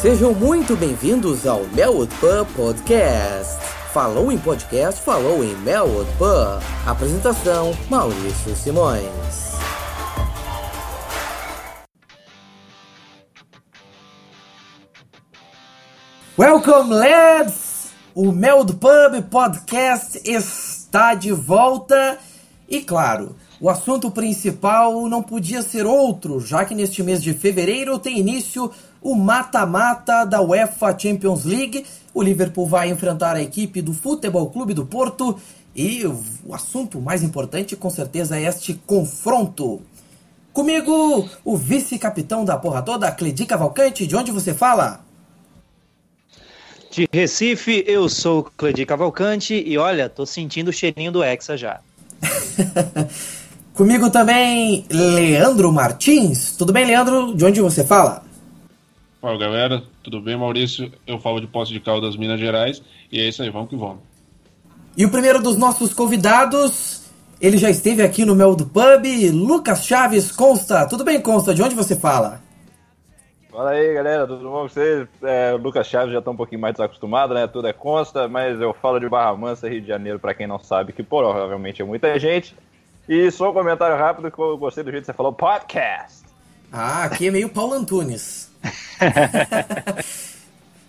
Sejam muito bem-vindos ao Melwood Pub Podcast. Falou em podcast, falou em Melwood Pub. Apresentação: Maurício Simões. Welcome, lads! O Melwood Pub Podcast está de volta e, claro, o assunto principal não podia ser outro, já que neste mês de fevereiro tem início o mata-mata da UEFA Champions League. O Liverpool vai enfrentar a equipe do Futebol Clube do Porto e o assunto mais importante com certeza é este confronto. Comigo, o vice-capitão da porra toda, Cledi Cavalcante, de onde você fala? De Recife, eu sou Cledi Cavalcante e olha, tô sentindo o cheirinho do Hexa já. Comigo também, Leandro Martins. Tudo bem, Leandro? De onde você fala? Fala galera, tudo bem? Maurício, eu falo de Poço de Caldas, Minas Gerais, e é isso aí, vamos que vamos. E o primeiro dos nossos convidados, ele já esteve aqui no Mel do Pub, Lucas Chaves Consta. Tudo bem, Consta? De onde você fala? Fala aí, galera, tudo bom com vocês? É, o Lucas Chaves já está um pouquinho mais desacostumado, né? Tudo é Consta, mas eu falo de Barra Mansa, Rio de Janeiro, para quem não sabe, que provavelmente é muita gente. E só um comentário rápido que eu gostei do jeito que você falou, podcast. Ah, aqui é meio Paulo Antunes.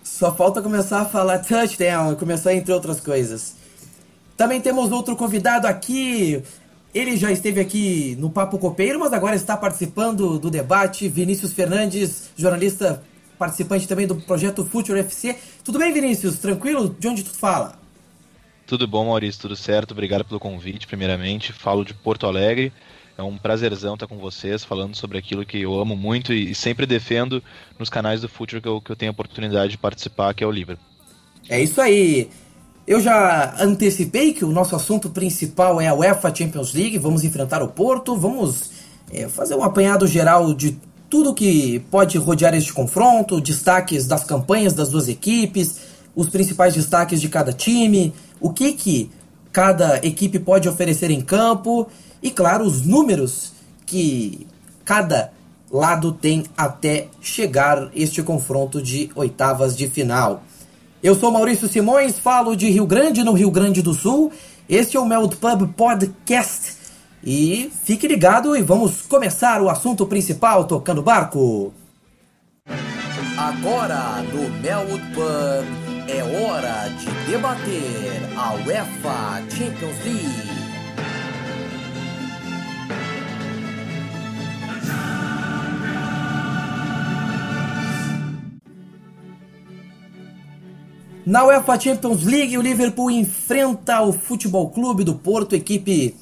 Só falta começar a falar touchdown, começar entre outras coisas. Também temos outro convidado aqui. Ele já esteve aqui no Papo Copeiro, mas agora está participando do debate. Vinícius Fernandes, jornalista participante também do projeto Future FC. Tudo bem, Vinícius? Tranquilo? De onde tu fala? Tudo bom, Maurício, tudo certo. Obrigado pelo convite, primeiramente. Falo de Porto Alegre. É um prazerzão estar com vocês, falando sobre aquilo que eu amo muito e, sempre defendo nos canais do Future que eu, que eu tenho a oportunidade de participar, que é o Liverpool. É isso aí. Eu já antecipei que o nosso assunto principal é a UEFA Champions League. Vamos enfrentar o Porto, vamos é, fazer um apanhado geral de tudo que pode rodear este confronto, destaques das campanhas das duas equipes, os principais destaques de cada time, o que, que cada equipe pode oferecer em campo e, claro, os números que cada lado tem até chegar este confronto de oitavas de final. Eu sou Maurício Simões, falo de Rio Grande, no Rio Grande do Sul. Este é o Meld Pub Podcast. E fique ligado e vamos começar o assunto principal tocando barco. Agora no Melwood Pub é hora de debater a UEFA Champions League. Na UEFA Champions League, o Liverpool enfrenta o Futebol Clube do Porto, equipe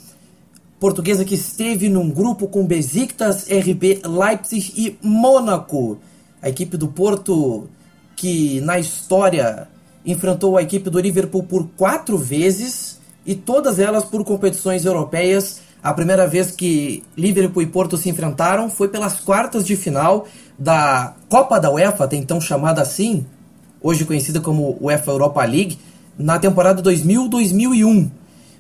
portuguesa que esteve num grupo com Besiktas, RB Leipzig e Mônaco. A equipe do Porto que na história enfrentou a equipe do Liverpool por quatro vezes e todas elas por competições europeias. A primeira vez que Liverpool e Porto se enfrentaram foi pelas quartas de final da Copa da UEFA, até então chamada assim, hoje conhecida como UEFA Europa League, na temporada 2000-2001.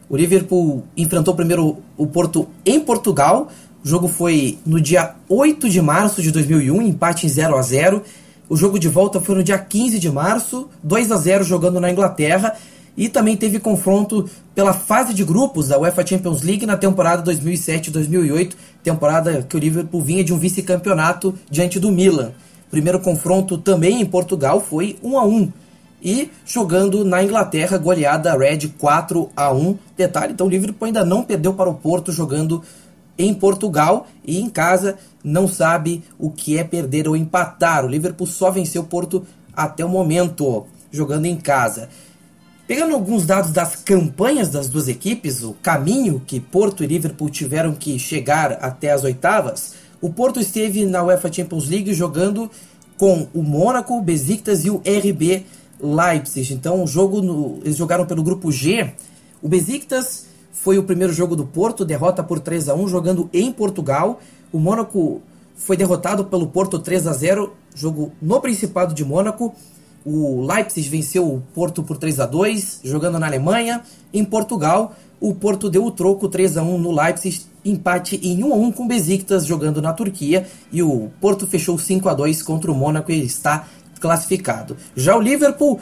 O Liverpool enfrentou primeiro o Porto em Portugal. O jogo foi no dia 8 de março de 2001, empate em 0 a 0 o jogo de volta foi no dia 15 de março, 2 a 0 jogando na Inglaterra. E também teve confronto pela fase de grupos da UEFA Champions League na temporada 2007-2008, temporada que o Liverpool vinha de um vice-campeonato diante do Milan. Primeiro confronto também em Portugal foi 1 a 1 e jogando na Inglaterra, goleada Red 4 a 1. Detalhe, então o Liverpool ainda não perdeu para o Porto jogando em Portugal e em casa não sabe o que é perder ou empatar. O Liverpool só venceu o Porto até o momento, jogando em casa. Pegando alguns dados das campanhas das duas equipes, o caminho que Porto e Liverpool tiveram que chegar até as oitavas, o Porto esteve na UEFA Champions League jogando com o Mônaco, o Besiktas e o RB Leipzig. Então, o jogo no, eles jogaram pelo grupo G. O Besiktas foi o primeiro jogo do Porto, derrota por 3 a 1 jogando em Portugal. O Mônaco foi derrotado pelo Porto 3 a 0 jogo no Principado de Mônaco. O Leipzig venceu o Porto por 3 a 2 jogando na Alemanha. Em Portugal, o Porto deu o troco 3 a 1 no Leipzig, empate em 1 a 1 com o Besiktas jogando na Turquia. E o Porto fechou 5 a 2 contra o Mônaco e está classificado. Já o Liverpool,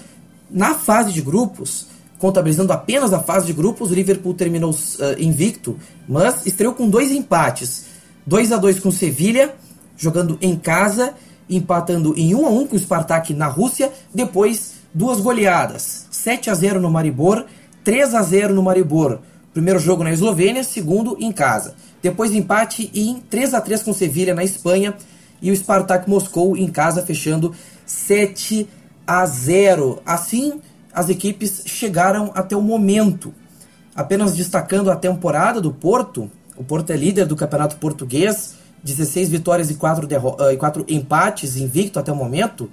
na fase de grupos, contabilizando apenas a fase de grupos, o Liverpool terminou uh, invicto, mas estreou com dois empates. 2 a 2 com o Sevilha, jogando em casa, empatando em 1 a 1 com o Spartak na Rússia, depois duas goleadas, 7 a 0 no Maribor, 3 a 0 no Maribor. Primeiro jogo na Eslovênia, segundo em casa. Depois empate em 3 a 3 com Sevilha na Espanha e o Spartak Moscou em casa fechando 7 a 0. Assim, as equipes chegaram até o momento. Apenas destacando a temporada do Porto, o Porto é líder do Campeonato Português, 16 vitórias e 4, uh, e 4 empates invicto até o momento.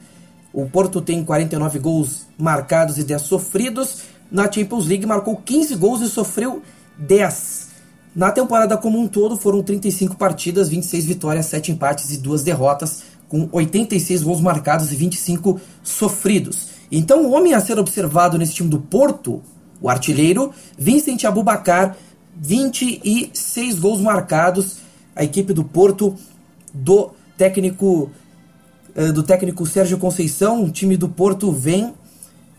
O Porto tem 49 gols marcados e 10 sofridos. Na Champions League marcou 15 gols e sofreu 10. Na temporada como um todo foram 35 partidas, 26 vitórias, 7 empates e 2 derrotas, com 86 gols marcados e 25 sofridos. Então o homem a ser observado nesse time do Porto, o artilheiro, Vincent Abubacar, 26 gols marcados, a equipe do Porto do técnico eh, do técnico Sérgio Conceição, o time do Porto vem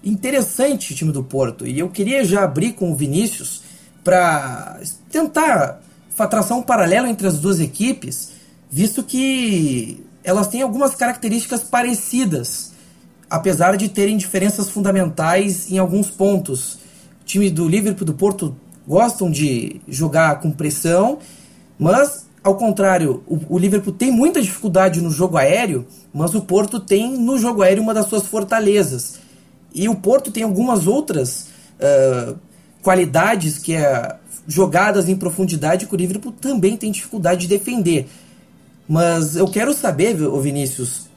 interessante o time do Porto. E eu queria já abrir com o Vinícius para tentar traçar um paralelo entre as duas equipes, visto que elas têm algumas características parecidas, apesar de terem diferenças fundamentais em alguns pontos. O time do Liverpool e do Porto gostam de jogar com pressão, mas ao contrário, o, Liverpool tem muita dificuldade no jogo aéreo, mas o Porto tem no jogo aéreo uma das suas fortalezas. E o Porto tem algumas outras uh, qualidades que é jogadas em profundidade que o Liverpool também tem dificuldade de defender. Mas eu quero saber, Vinícius,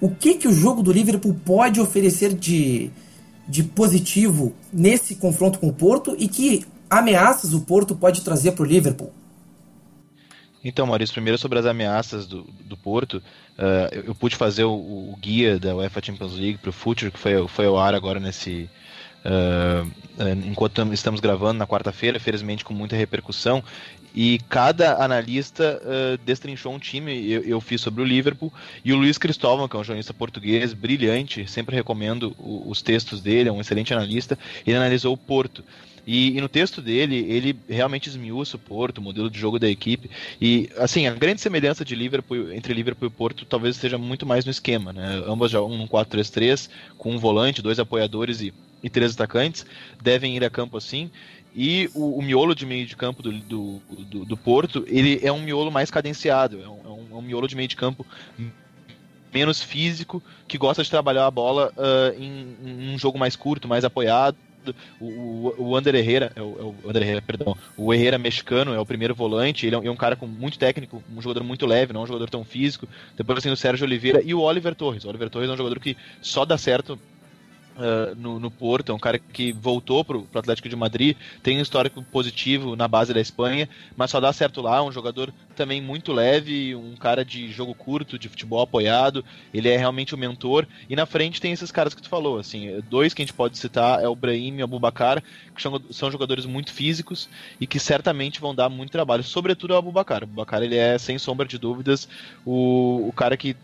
o que, que o jogo do Liverpool pode oferecer de, de positivo nesse confronto com o Porto e que ameaças o Porto pode trazer para o Liverpool? Então, Maurício, primeiro sobre as ameaças do, do Porto, uh, eu, eu, pude fazer o, o, guia da UEFA Champions League para o Future, que foi, foi ao ar agora nesse. Uh, enquanto estamos gravando na quarta-feira, felizmente com muita repercussão, e cada analista uh, destrinchou um time. Eu, eu, fiz sobre o Liverpool e o Luiz Cristóvão, que é um jornalista português brilhante, sempre recomendo o, os textos dele, é um excelente analista. Ele analisou o Porto. E, e, no texto dele, ele realmente esmiuça o Porto, o modelo de jogo da equipe. E, assim, a grande semelhança de Liverpool, entre Liverpool e Porto talvez esteja muito mais no esquema, né? Ambas jogam um 4-3-3, com um volante, dois apoiadores e, e três atacantes, devem ir a campo assim. E o, o, miolo de meio de campo do, do, do, do, Porto, ele é um miolo mais cadenciado, é um, é um, é miolo de meio de campo menos físico, que gosta de trabalhar a bola uh, em, em, um jogo mais curto, mais apoiado, o, o, Ander Herrera, é o, é o Ander Herrera, perdão, o Herrera mexicano é o primeiro volante, ele é um, é um, cara com muito técnico, um jogador muito leve, não um jogador tão físico. Depois tem o Sérgio Oliveira e o Oliver Torres. O Oliver Torres é um jogador que só dá certo Uh, no, no, Porto, é um cara que voltou pro, pro Atlético de Madrid, tem um histórico positivo na base da Espanha, mas só dá certo lá, um jogador também muito leve, um cara de jogo curto, de futebol apoiado, ele é realmente o um mentor, e na frente tem esses caras que tu falou, assim, dois que a gente pode citar é o Brahim e o Abubacar, que são, são jogadores muito físicos e que certamente vão dar muito trabalho, sobretudo o Abubacar, o Abubacar ele é, sem sombra de dúvidas, o, o cara que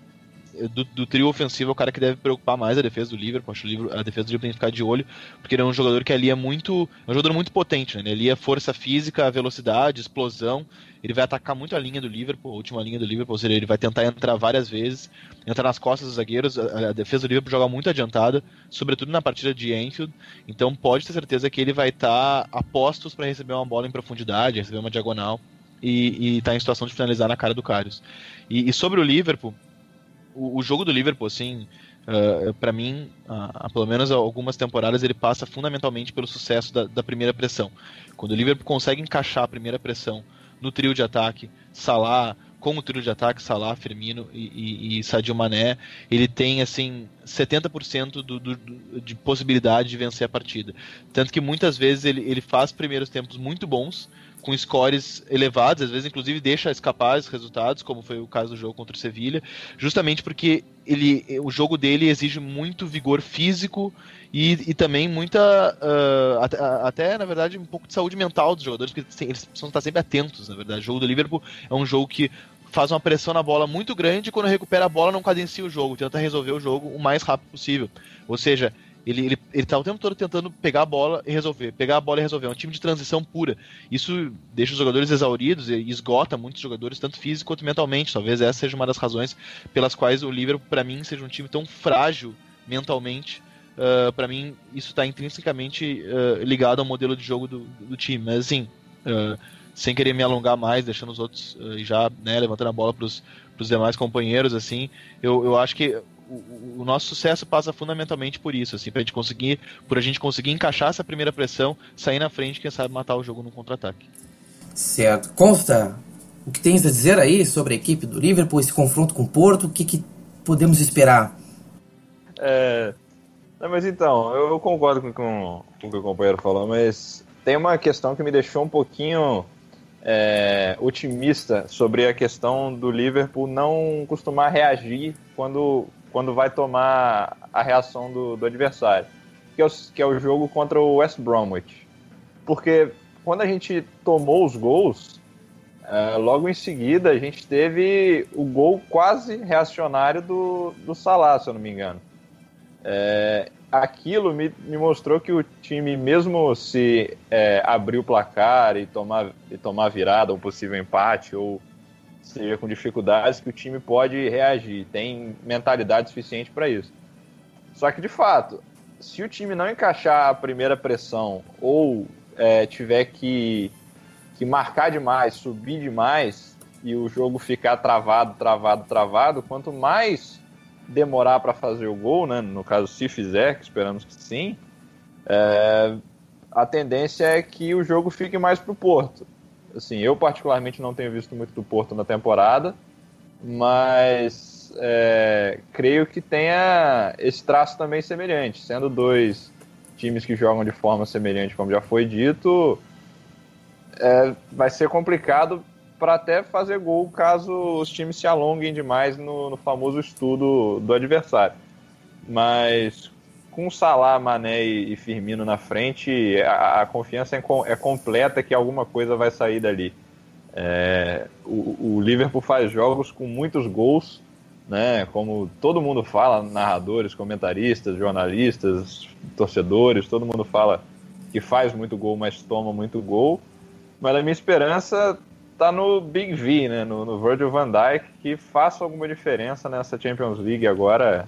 do, do, trio ofensivo é o cara que deve preocupar mais a defesa do Liverpool. Acho a defesa do Liverpool tem que ficar de olho, porque ele é um jogador que ali é muito. É um jogador muito potente, né? Ele é força física, velocidade, explosão. Ele vai atacar muito a linha do Liverpool, a última linha do Liverpool, ou seja, ele vai tentar entrar várias vezes, entrar nas costas dos zagueiros. A, a defesa do Liverpool joga muito adiantada, sobretudo na partida de Anfield. Então pode ter certeza que ele vai estar tá a postos para receber uma bola em profundidade, receber uma diagonal e estar tá em situação de finalizar na cara do Karius. E, e sobre o Liverpool, o, o jogo do Liverpool, assim, uh, para mim, uh, pelo menos algumas temporadas, ele passa fundamentalmente pelo sucesso da, da, primeira pressão. Quando o Liverpool consegue encaixar a primeira pressão no trio de ataque, Salah, com o trio de ataque, Salah, Firmino e, e, e Sadio Mané, ele tem, assim, 70% do, do, do, de possibilidade de vencer a partida. Tanto que muitas vezes ele, ele faz primeiros tempos muito bons, com scores elevados, às vezes inclusive deixa escapar os resultados, como foi o caso do jogo contra o Sevilha, justamente porque ele, o jogo dele exige muito vigor físico e, e também muita, uh, até, até, na verdade, um pouco de saúde mental dos jogadores, porque eles precisam estar sempre atentos, na verdade. O jogo do Liverpool é um jogo que faz uma pressão na bola muito grande e quando recupera a bola não cadencia o jogo, tenta resolver o jogo o mais rápido possível. Ou seja, ele, ele, ele tá o tempo todo tentando pegar a bola e resolver, pegar a bola e resolver. É um time de transição pura. Isso deixa os jogadores exauridos e esgota muitos jogadores, tanto físico quanto mentalmente. Talvez essa seja uma das razões pelas quais o Liverpool, para mim, seja um time tão frágil mentalmente. Uh, para mim, isso está intrinsecamente uh, ligado ao modelo de jogo do, do time. Mas, assim, uh, sem querer me alongar mais, deixando os outros já né, levantando a bola para os demais companheiros, assim, eu, eu acho que o, o, nosso sucesso passa fundamentalmente por isso, assim, pra gente conseguir, por a gente conseguir encaixar essa primeira pressão, sair na frente, quem sabe matar o jogo no contra-ataque. Certo. Consta, o que tens a dizer aí sobre a equipe do Liverpool, esse confronto com o Porto, o que, que podemos esperar? É, mas então, eu concordo com, com, com o que o companheiro falou, mas tem uma questão que me deixou um pouquinho é, otimista sobre a questão do Liverpool não costumar reagir quando quando vai tomar a reação do, do adversário, que é, o, que é o jogo contra o West Bromwich. Porque quando a gente tomou os gols, é, logo em seguida a gente teve o gol quase reacionário do, do Salah, se eu não me engano. É, aquilo me, me mostrou que o time, mesmo se é, abrir o placar e tomar, e tomar virada, um possível empate ou seja com dificuldades, que o time pode reagir, tem mentalidade suficiente para isso. Só que, de fato, se o time não encaixar a primeira pressão ou é, tiver que, que marcar demais, subir demais e o jogo ficar travado, travado, travado, quanto mais demorar para fazer o gol, né, no caso, se fizer, que esperamos que sim, é, a tendência é que o jogo fique mais para o Porto. Assim, eu particularmente não tenho visto muito do Porto na temporada, mas é, creio que tenha esse traço também semelhante. Sendo dois times que jogam de forma semelhante, como já foi dito, é, vai ser complicado para até fazer gol caso os times se alonguem demais no, no famoso estudo do adversário. Mas com Salah, Mané e Firmino na frente, a, a confiança é, é, completa que alguma coisa vai sair dali. É, o, o, Liverpool faz jogos com muitos gols, né? Como todo mundo fala, narradores, comentaristas, jornalistas, torcedores, todo mundo fala que faz muito gol, mas toma muito gol. Mas a minha esperança tá no Big V, né? No, no Virgil van Dijk, que faça alguma diferença nessa Champions League agora,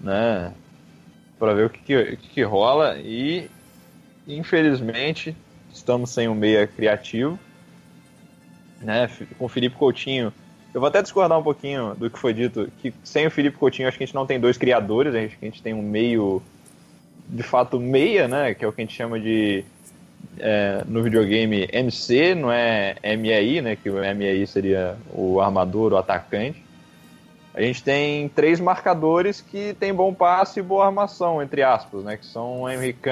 né? Para ver o que, que, que, rola. E, infelizmente, estamos sem um meia criativo. Né? Com o Felipe Coutinho. Eu vou até discordar um pouquinho do que foi dito, que sem o Felipe Coutinho acho que a gente não tem dois criadores, a gente, a gente tem um meio, de fato, meia, né? Que é o que a gente chama de é, no videogame MC, não é MEI, né? Que o MEI seria o armador, o atacante. A gente tem três marcadores que tem bom passe e boa armação, entre aspas, né? Que são o Henrique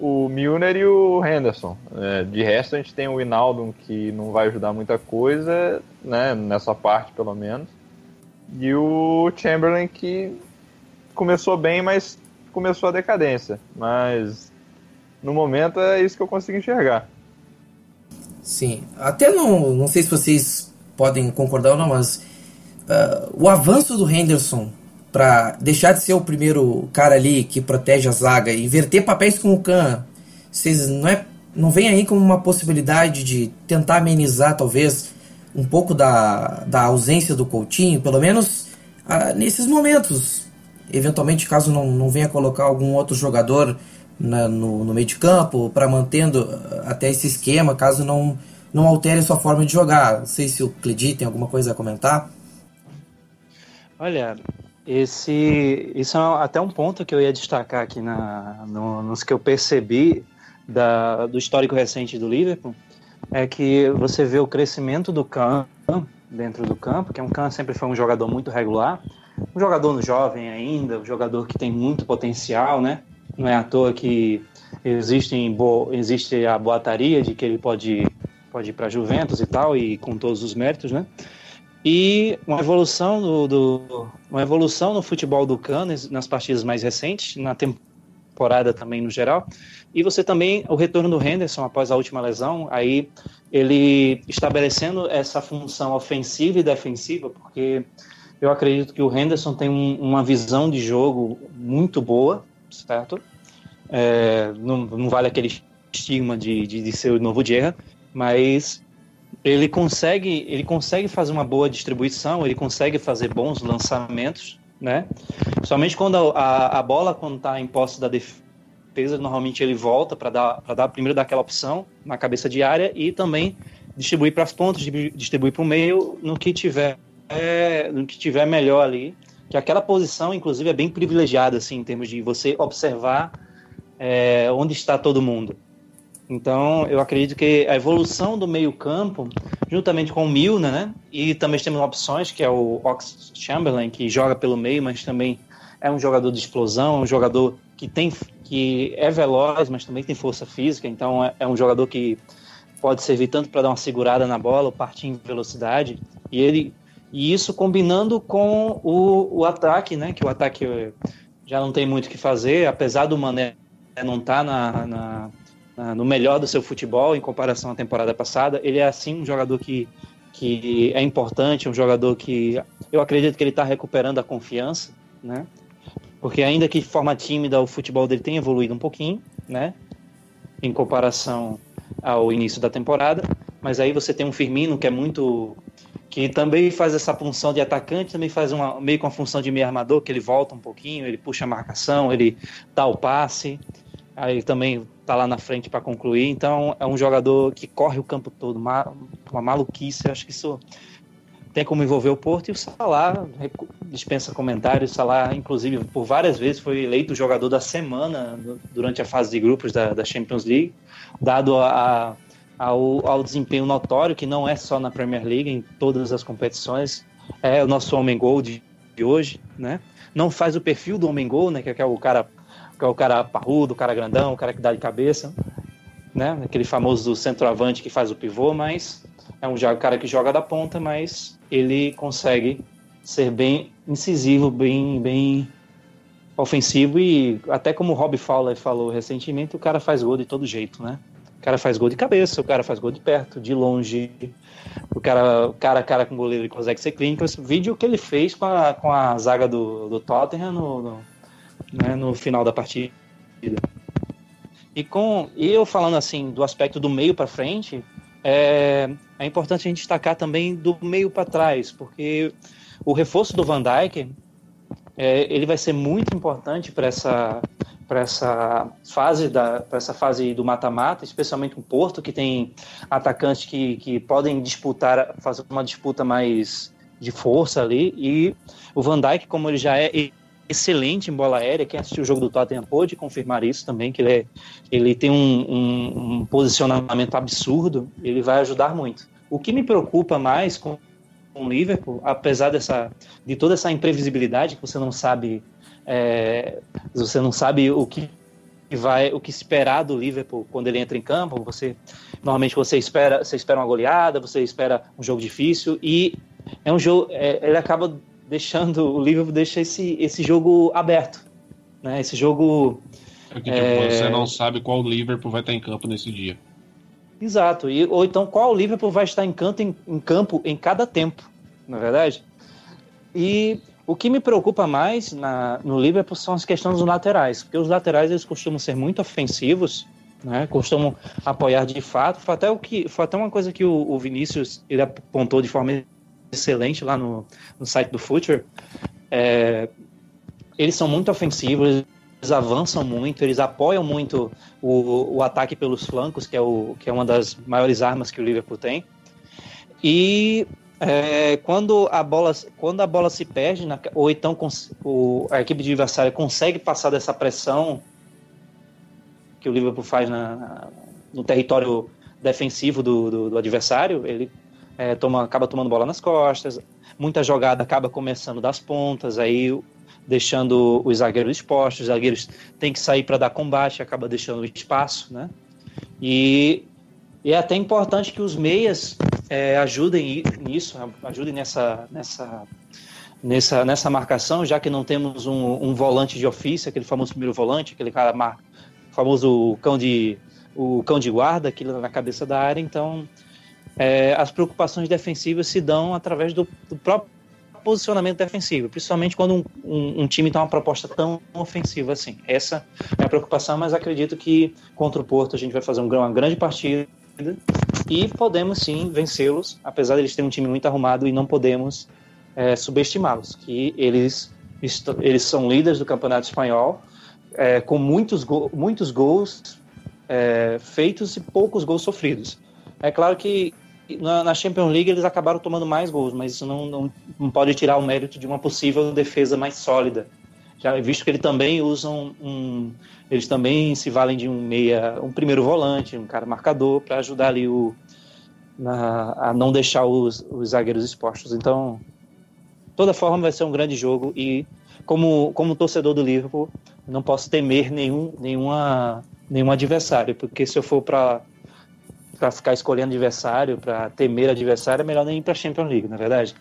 o Milner e o Henderson. É, de resto, a gente tem o Inaldo que não vai ajudar muita coisa, né? Nessa parte, pelo menos. E o Chamberlain, que começou bem, mas começou a decadência. Mas no momento é isso que eu consigo enxergar. Sim. Até não, não sei se vocês podem concordar ou não, mas uh, o avanço do Henderson para deixar de ser o primeiro cara ali que protege a zaga inverter papéis com o Khan, vocês não é não vem aí como uma possibilidade de tentar amenizar talvez um pouco da, da ausência do Coutinho, pelo menos uh, nesses momentos. Eventualmente, caso não, não venha colocar algum outro jogador na, no, no meio de campo, para mantendo ah, até esse esquema, caso não, não altere sua forma de jogar. Não sei se o Cledi tem alguma coisa a comentar. Olha, esse, isso é até um ponto que eu ia destacar aqui na, no, nos que eu percebi da, do histórico recente do Liverpool, é que você vê o crescimento do Kahn dentro do campo, que é um Kahn sempre foi um jogador muito regular, um jogador jovem ainda, um jogador que tem muito potencial, né? Não é à toa que existe, existe a boataria de que ele pode, pode ir para Juventus e tal, e com todos os méritos, né? E uma evolução do, do, uma evolução no futebol do Cano nas partidas mais recentes, na temporada também no geral. E você também, o retorno do Henderson após a última lesão, aí ele estabelecendo essa função ofensiva e defensiva, porque eu acredito que o Henderson tem um, uma visão de jogo muito boa, certo? É, não, não, vale aquele estigma de, de, de ser o novo Dierra, mas ele consegue, ele consegue fazer uma boa distribuição, ele consegue fazer bons lançamentos, né? Somente quando a, a, bola quando está em posse da defesa, normalmente ele volta para dar para dar primeiro daquela opção na cabeça de área e também distribuir para as pontas, distribuir para o meio no que tiver é, no que tiver melhor ali. Que aquela posição, inclusive, é bem privilegiada assim em termos de você observar é, onde está todo mundo. Então, eu acredito que a evolução do meio-campo, juntamente com o Milner, né? E também temos opções, que é o Ox Chamberlain, que joga pelo meio, mas também é um jogador de explosão, é um jogador que tem que é veloz, mas também tem força física, então é, é um jogador que pode servir tanto para dar uma segurada na bola, ou partir em velocidade, e ele e isso combinando com o, o ataque, né? Que o ataque já não tem muito o que fazer, apesar do Mané não estar tá na, na no melhor do seu futebol em comparação à temporada passada. Ele é assim um jogador que, que é importante, um jogador que eu acredito que ele está recuperando a confiança, né? Porque ainda que de forma tímida o futebol dele tem evoluído um pouquinho, né? Em comparação ao início da temporada, mas aí você tem um Firmino que é muito que também faz essa função de atacante, também faz uma meio com a função de meio armador, que ele volta um pouquinho, ele puxa a marcação, ele dá o passe. Aí também tá lá na frente para concluir. Então é um jogador que corre o campo todo, uma, uma maluquice. Acho que isso tem como envolver o Porto e o Salah dispensa comentários. O Salah, inclusive, por várias vezes foi eleito jogador da semana durante a fase de grupos da, da Champions League, dado a, a, ao, ao desempenho notório que não é só na Premier League, em todas as competições. É o nosso homem gol de, de hoje, né? Não faz o perfil do homem gol, né? Que é o cara que é o cara parrudo, o cara grandão, o cara que dá de cabeça, né? Aquele famoso centroavante que faz o pivô, mas é um cara que joga da ponta, mas ele consegue ser bem incisivo, bem, bem ofensivo e até como o Rob Fowler falou recentemente, o cara faz gol de todo jeito, né? O cara faz gol de cabeça, o cara faz gol de perto, de longe. O cara, cara a cara com o goleiro consegue ser clínico. Esse vídeo que ele fez com a, com a zaga do, do Tottenham no, no né, no final da partida. E com eu falando assim do aspecto do meio para frente, é, é importante a gente destacar também do meio para trás, porque o reforço do Van Dijk é, ele vai ser muito importante para essa para essa fase da para essa fase do mata-mata, especialmente o Porto que tem atacantes que, que podem disputar fazer uma disputa mais de força ali e o Van Dijk como ele já é excelente em bola aérea. Quem assistiu o jogo do Tottenham pôde confirmar isso também, que ele, é, ele tem um, um, um, posicionamento absurdo, ele vai ajudar muito. O que me preocupa mais com, o Liverpool, apesar dessa, de toda essa imprevisibilidade, que você não sabe, é, você não sabe o que vai o que esperar do Liverpool quando ele entra em campo. Você normalmente você espera você espera uma goleada, você espera um jogo difícil e é um jogo é, ele acaba deixando o Liverpool deixa esse, esse jogo aberto, né? Esse jogo é que, tipo, é... você não sabe qual Liverpool vai estar em campo nesse dia. Exato. E, ou então qual Liverpool vai estar em, canto, em, em campo em cada tempo, na é verdade. E o que me preocupa mais na, no Liverpool são as questões dos laterais, porque os laterais eles costumam ser muito ofensivos, né? Costumam apoiar de fato. Foi até o que foi até uma coisa que o, o Vinícius ele apontou de forma excelente lá no, no site do Future. É, eles são muito ofensivos, eles avançam muito, eles apoiam muito o, o ataque pelos flancos, que é, o, que é uma das maiores armas que o Liverpool tem. E é, quando, a bola, quando a bola se perde, na, ou então o, a equipe de adversário consegue passar dessa pressão que o Liverpool faz na, no território defensivo do, do, do adversário, ele é, toma, acaba tomando bola nas costas, muita jogada acaba começando das pontas, aí deixando os zagueiros expostos, os zagueiros têm que sair para dar combate, acaba deixando espaço, né? E, e, é até importante que os meias é, ajudem nisso, ajudem nessa, nessa nessa, nessa marcação, já que não temos um, um volante de ofício, aquele famoso primeiro volante, aquele cara mar, famoso cão de o cão de guarda, aquilo na cabeça da área, então é, as preocupações defensivas se dão através do, do próprio posicionamento defensivo, principalmente quando um, um, um, time tem uma proposta tão ofensiva assim. Essa é a preocupação, mas acredito que contra o Porto a gente vai fazer um, uma grande partida e podemos sim vencê-los, apesar de eles terem um time muito arrumado e não podemos é, subestimá-los, que eles, eles são líderes do Campeonato Espanhol, é, com muitos, go muitos gols é, feitos e poucos gols sofridos. É claro que na, na, Champions League eles acabaram tomando mais gols, mas isso não, não, não, pode tirar o mérito de uma possível defesa mais sólida. Já visto que eles também usam um, eles também se valem de um meia, um primeiro volante, um cara marcador para ajudar ali o na, a não deixar os, os zagueiros expostos. Então, toda forma vai ser um grande jogo e como como torcedor do Liverpool não posso temer nenhum nenhuma nenhum adversário, porque se eu for para para ficar escolhendo adversário, para temer adversário, é melhor nem ir para Champions League, na é verdade.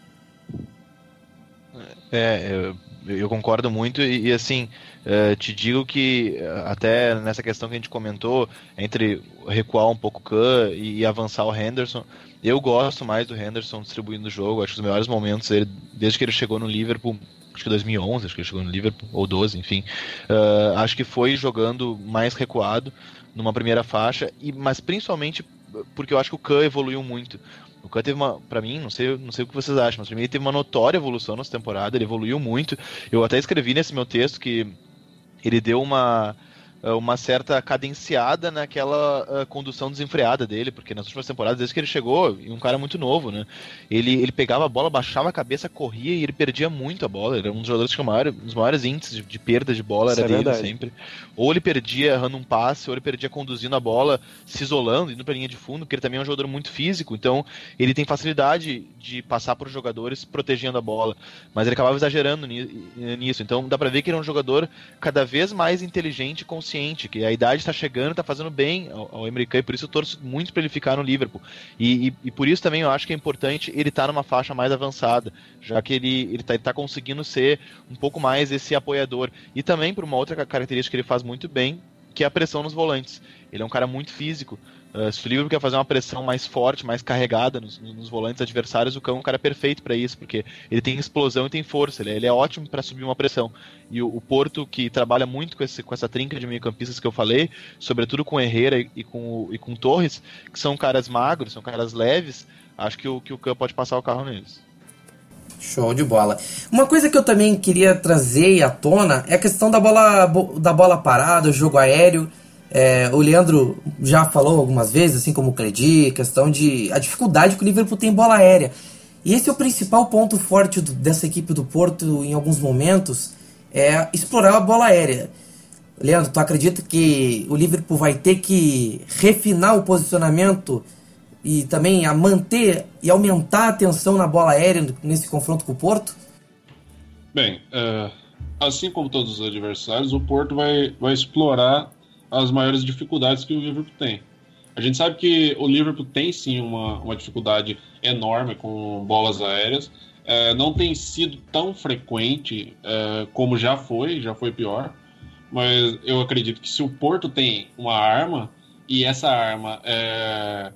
É, eu, eu concordo muito e, e assim, uh, te digo que uh, até nessa questão que a gente comentou, entre recuar um pouco o Kahn e, e, avançar o Henderson, eu gosto mais do Henderson distribuindo o jogo, acho que os melhores momentos dele, desde que ele chegou no Liverpool, acho que 2011, acho que ele chegou no Liverpool, ou 12, enfim, uh, acho que foi jogando mais recuado numa primeira faixa, e mas principalmente porque eu acho que o Khan evoluiu muito. O Khan teve uma, para mim, não sei, não sei o que vocês acham, mas pra mim ele teve uma notória evolução nessa temporada, ele evoluiu muito. Eu até escrevi nesse meu texto que ele deu uma uma certa cadenciada naquela uh, condução desenfreada dele, porque nas últimas temporadas, desde que ele chegou, e um cara muito novo, né? Ele, ele pegava a bola, baixava a cabeça, corria e ele perdia muito a bola. Ele era um dos jogadores que tinha maior, um dos maiores índices de, de perda de bola, era Isso é dele é sempre. Ou ele perdia errando um passe, ou ele perdia conduzindo a bola, se isolando, indo pra linha de fundo, porque ele também é um jogador muito físico, então ele tem facilidade de passar por jogadores protegendo a bola. Mas ele acabava exagerando nisso. Então dá pra ver que ele é um jogador cada vez mais inteligente consciente consciente, que a idade está chegando, está fazendo bem ao, ao e por isso eu torço muito para ele ficar no Liverpool. E, e, e, por isso também eu acho que é importante ele estar tá numa faixa mais avançada, já que ele está tá conseguindo ser um pouco mais esse apoiador. E também por uma outra característica que ele faz muito bem, que é a pressão nos volantes. Ele é um cara muito físico. Uh, se o Liverpool quer fazer uma pressão mais forte, mais carregada nos, nos volantes adversários, o Cão é um cara perfeito para isso, porque ele tem explosão e tem força, ele, é, ele é ótimo para subir uma pressão. E o, o, Porto, que trabalha muito com, esse, com essa trinca de meio-campistas que eu falei, sobretudo com Herrera e, e, com, e com Torres, que são caras magros, são caras leves, acho que o, que o Cão pode passar o carro neles. Show de bola. Uma coisa que eu também queria trazer à tona é a questão da bola, da bola parada, o jogo aéreo. É, o Leandro já falou algumas vezes, assim como o Credi, questão de a dificuldade que o Liverpool tem em bola aérea. E esse é o principal ponto forte do, dessa equipe do Porto em alguns momentos, é explorar a bola aérea. Leandro, tu acredita que o Liverpool vai ter que refinar o posicionamento e também a manter e aumentar a tensão na bola aérea nesse confronto com o Porto? Bem, uh, assim como todos os adversários, o Porto vai, vai explorar as maiores dificuldades que o Liverpool tem. A gente sabe que o Liverpool tem sim uma, uma dificuldade enorme com bolas aéreas. É, não tem sido tão frequente é, como já foi, já foi pior. Mas eu acredito que se o Porto tem uma arma e essa arma é,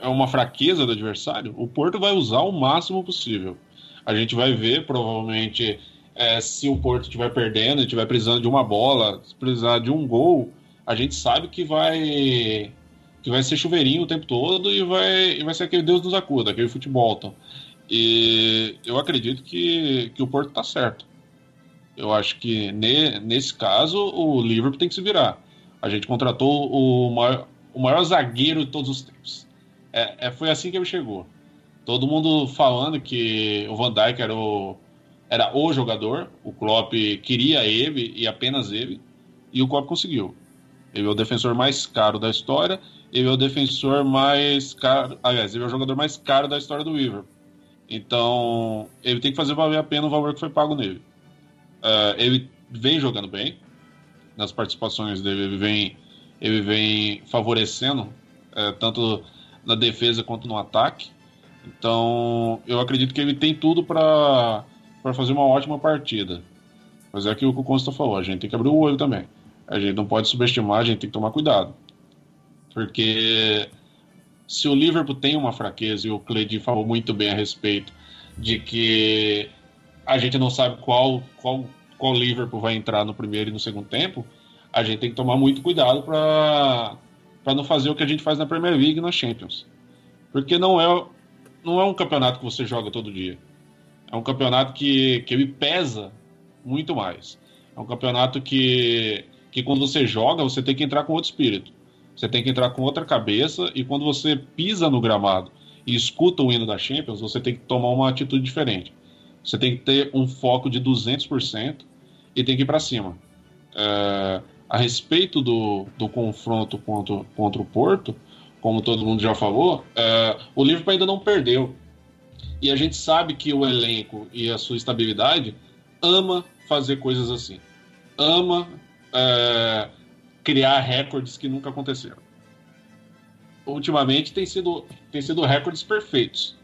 é uma fraqueza do adversário, o Porto vai usar o máximo possível. A gente vai ver provavelmente é, se o Porto estiver perdendo, estiver precisando de uma bola, precisar de um gol, a gente sabe que vai que vai ser chuveirinho o tempo todo e vai, e vai ser aquele Deus nos acuda, aquele futebol. Então. E eu acredito que, que o Porto está certo. Eu acho que ne, nesse caso o Liverpool tem que se virar. A gente contratou o maior, o maior zagueiro de todos os tempos. É, é, foi assim que ele chegou. Todo mundo falando que o Van Dijk era o, era o jogador, o Klopp queria ele e apenas ele, e o Klopp conseguiu. Ele é o defensor mais caro da história. Ele é o defensor mais caro. Aliás, ele é o jogador mais caro da história do Liverpool. Então, ele tem que fazer valer a pena o valor que foi pago nele. Uh, ele vem jogando bem. Nas participações dele, ele vem, ele vem favorecendo, uh, tanto na defesa quanto no ataque. Então, eu acredito que ele tem tudo para para fazer uma ótima partida. Mas é aquilo que o Consta falou, a gente tem que abrir o olho também. A gente não pode subestimar, a gente tem que tomar cuidado. Porque se o Liverpool tem uma fraqueza, e o Cleide falou muito bem a respeito, de que a gente não sabe qual, qual, qual Liverpool vai entrar no primeiro e no segundo tempo, a gente tem que tomar muito cuidado para não fazer o que a gente faz na Premier League e na Champions. Porque não é, não é um campeonato que você joga todo dia. É um campeonato que, que ele pesa muito mais. É um campeonato que, que quando você joga, você tem que entrar com outro espírito. Você tem que entrar com outra cabeça e quando você pisa no gramado e escuta o hino da Champions, você tem que tomar uma atitude diferente. Você tem que ter um foco de 200% e tem que ir para cima. É, a respeito do, do confronto contra, contra o Porto, como todo mundo já falou, é, o Liverpool ainda não perdeu. E a gente sabe que o elenco e a sua estabilidade ama fazer coisas assim. Ama é, criar recordes que nunca aconteceram. Ultimamente tem sido, tem sido recordes perfeitos.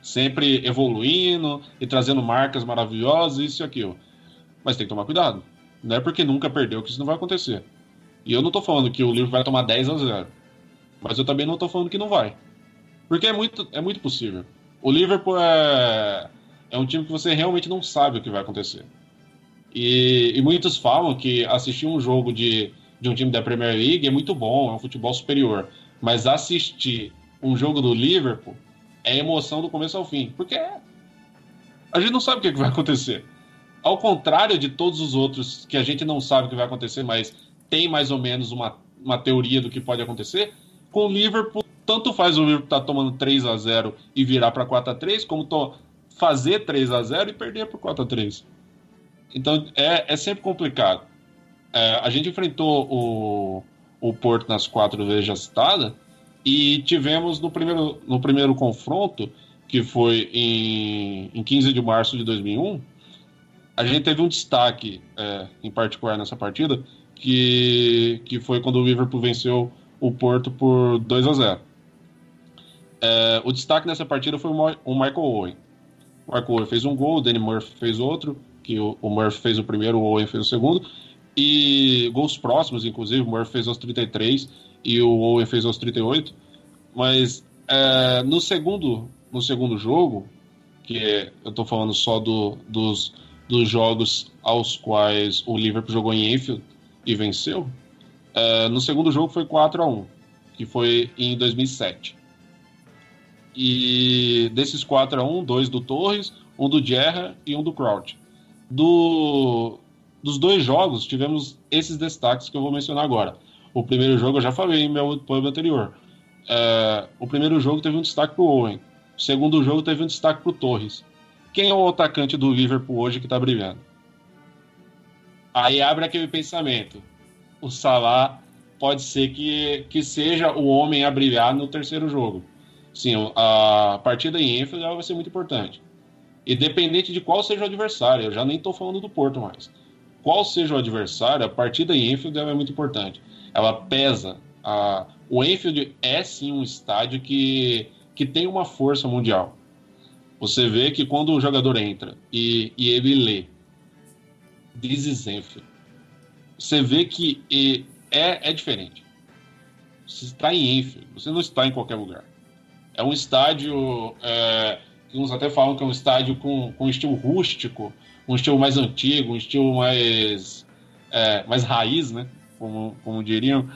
Sempre evoluindo e trazendo marcas maravilhosas, isso e aquilo. Mas tem que tomar cuidado. Não é porque nunca perdeu que isso não vai acontecer. E eu não estou falando que o livro vai tomar 10 a 0. Mas eu também não estou falando que não vai. Porque é muito, é muito possível. O Liverpool é, é um time que você realmente não sabe o que vai acontecer. E, e muitos falam que assistir um jogo de de um time da Premier League é muito bom, é um futebol superior. Mas assistir um jogo do Liverpool é emoção do começo ao fim. Porque a gente não sabe o que, é que vai acontecer. Ao contrário de todos os outros que a gente não sabe o que vai acontecer, mas tem mais ou menos uma, uma teoria do que pode acontecer, com o Liverpool, tanto faz o Liverpool estar tá tomando 3 a 0 e virar para 4 a 3 como tô, fazer 3 a 0 e perder para 4 a 3 Então é, é sempre complicado. É, a gente enfrentou o, o Porto nas quatro vezes já citada e tivemos no primeiro, no primeiro confronto, que foi em, em 15 de março de 2001, a gente teve um destaque é, em particular nessa partida, que, que foi quando o Liverpool venceu o Porto por 2 a 0. É, o destaque nessa partida foi o Michael Owen. O Michael Owen fez um gol, o Danny Murphy fez outro, que o, o Murphy fez o primeiro, o Owen fez o segundo, e gols próximos, inclusive, o Murphy fez aos 33 e o Owen fez aos 38. Mas é, no, segundo, no segundo jogo, que é, eu estou falando só do, dos, dos jogos aos quais o Liverpool jogou em Enfield e venceu, é, no segundo jogo foi 4 a 1 que foi em 2007. E desses 4 a 1 dois do Torres, um do Gerra e um do Crouch. Do, dos dois jogos, tivemos esses destaques que eu vou mencionar agora. O primeiro jogo eu já falei em meu poema anterior. É, o primeiro jogo teve um destaque para o Owen. O segundo jogo teve um destaque para o Torres. Quem é o atacante do Liverpool hoje que está brilhando? Aí abre aquele pensamento. O Salah pode ser que, que seja o homem a brilhar no terceiro jogo. Sim, a partida em Enfield vai ser muito importante. Independente de qual seja o adversário, eu já nem estou falando do Porto mais qual seja o adversário, a partida em Enfield é muito importante. Ela pesa. A... O Enfield é sim um estádio que, que tem uma força mundial. Você vê que quando o jogador entra e, e ele lê This is Enfield, você vê que é, é diferente. Você está em Enfield, você não está em qualquer lugar. É um estádio é, uns até falam que é um estádio com, com estilo rústico, um estilo mais antigo, um estilo mais, é, mais raiz, né? Como, como diriam.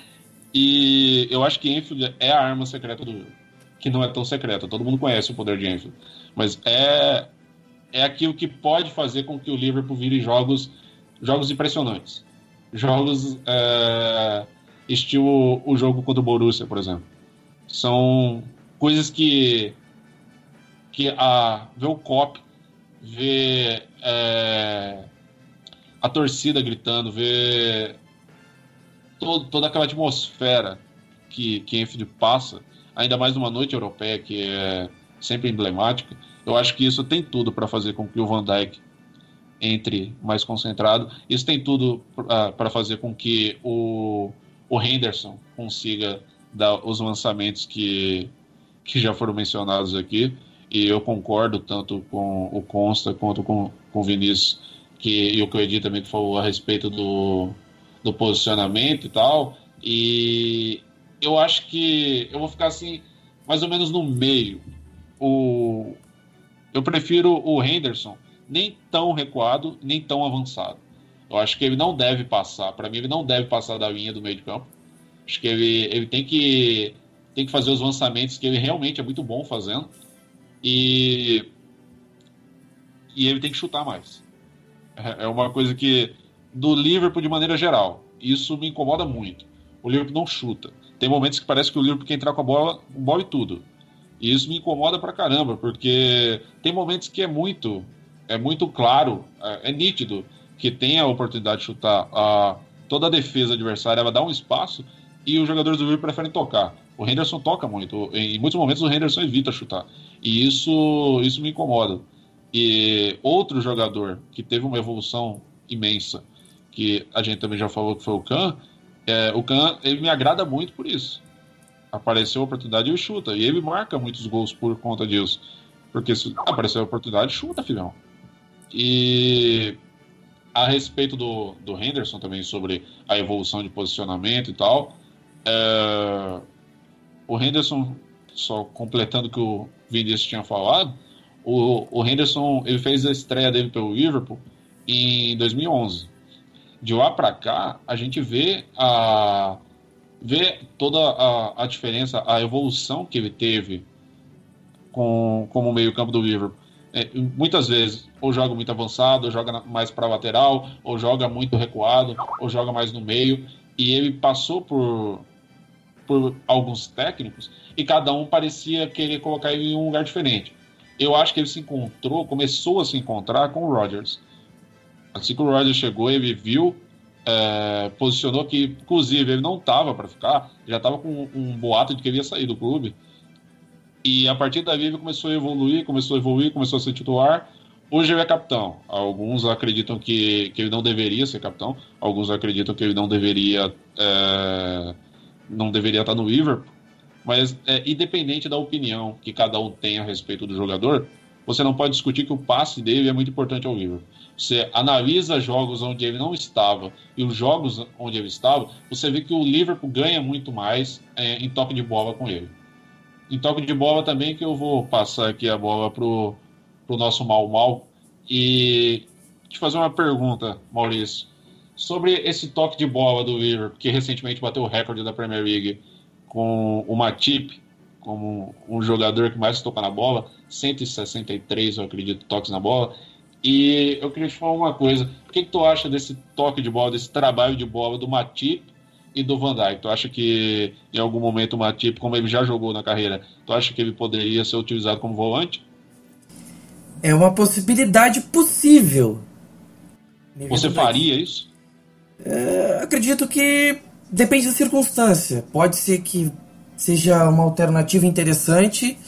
E eu acho que Enfield é a arma secreta do jogo. Que não é tão secreta, todo mundo conhece o poder de Enfield. Mas é, é aquilo que pode fazer com que o Liverpool vire jogos, jogos impressionantes. Jogos é, estilo o jogo contra o Borussia, por exemplo. São coisas que, que a, ver o Cop ver é, a torcida gritando, ver todo, toda aquela atmosfera que, que Enfield passa, ainda mais numa noite europeia que é sempre emblemática, eu acho que isso tem tudo para fazer com que o Van Dijk entre mais concentrado. Isso tem tudo uh, para fazer com que o, o Henderson consiga dar os lançamentos que, que já foram mencionados aqui. E eu concordo tanto com o Consta quanto com, com o Vinícius, que, e o que o Edi também falou a respeito do, do posicionamento e tal. E eu acho que eu vou ficar assim, mais ou menos no meio. O, eu prefiro o Henderson nem tão recuado, nem tão avançado. Eu acho que ele não deve passar. Para mim, ele não deve passar da linha do meio de campo. Acho que ele, ele tem que tem que fazer os lançamentos que ele realmente é muito bom fazendo. E, e ele tem que chutar mais. É, é uma coisa que, do Liverpool de maneira geral, isso me incomoda muito. O Liverpool não chuta. Tem momentos que parece que o Liverpool quer entrar com a bola, bola e tudo. E isso me incomoda pra caramba, porque tem momentos que é muito, é muito claro, é, é nítido que tem a oportunidade de chutar. A, toda a defesa adversária vai dar um espaço e os jogadores do Liverpool preferem tocar. O Henderson toca muito. Em muitos momentos o Henderson evita chutar. E isso, isso me incomoda. E outro jogador que teve uma evolução imensa, que a gente também já falou que foi o Khan, é, o Khan ele me agrada muito por isso. Apareceu a oportunidade e chuta. E ele marca muitos gols por conta disso. Porque se apareceu a oportunidade, chuta, filhão. E a respeito do, do Henderson também, sobre a evolução de posicionamento e tal, é, o Henderson, só completando o que o Vinícius tinha falado, o, o Henderson ele fez a estreia dele pelo Liverpool em 2011. De lá para cá, a gente vê a vê toda a, a diferença, a evolução que ele teve com como meio campo do Liverpool. É, muitas vezes ou joga muito avançado, ou joga mais para lateral, ou joga muito recuado, ou joga mais no meio. E ele passou por por alguns técnicos e cada um parecia querer colocar ele em um lugar diferente. Eu acho que ele se encontrou, começou a se encontrar com o Rodgers. Assim que o Rodgers chegou, ele viu, é, posicionou que, inclusive, ele não estava para ficar, já estava com um boato de que ele ia sair do clube. E a partir daí ele começou a evoluir, começou a evoluir, começou a ser titular. Hoje ele é capitão. Alguns acreditam que, que ele não deveria ser capitão, alguns acreditam que ele não deveria. É, não deveria estar no Liverpool, mas é, independente da opinião que cada um tem a respeito do jogador, você não pode discutir que o passe dele é muito importante ao Liverpool. Você analisa jogos onde ele não estava e os jogos onde ele estava, você vê que o Liverpool ganha muito mais é, em toque de bola com ele. Em toque de bola também que eu vou passar aqui a bola pro, pro nosso mal mal e te fazer uma pergunta, Maurício sobre esse toque de bola do Liverpool, que recentemente bateu o recorde da Premier League com o Matip como um jogador que mais toca na bola, 163, eu acredito, toques na bola. E eu queria te falar uma coisa: o que, que tu acha desse toque de bola, desse trabalho de bola do Matip e do Van Dijk? Tu acha que em algum momento o Matip, como ele já jogou na carreira, tu acha que ele poderia ser utilizado como volante? É uma possibilidade possível. Você faria isso? É, acredito que depende da circunstância. Pode ser que seja uma alternativa interessante,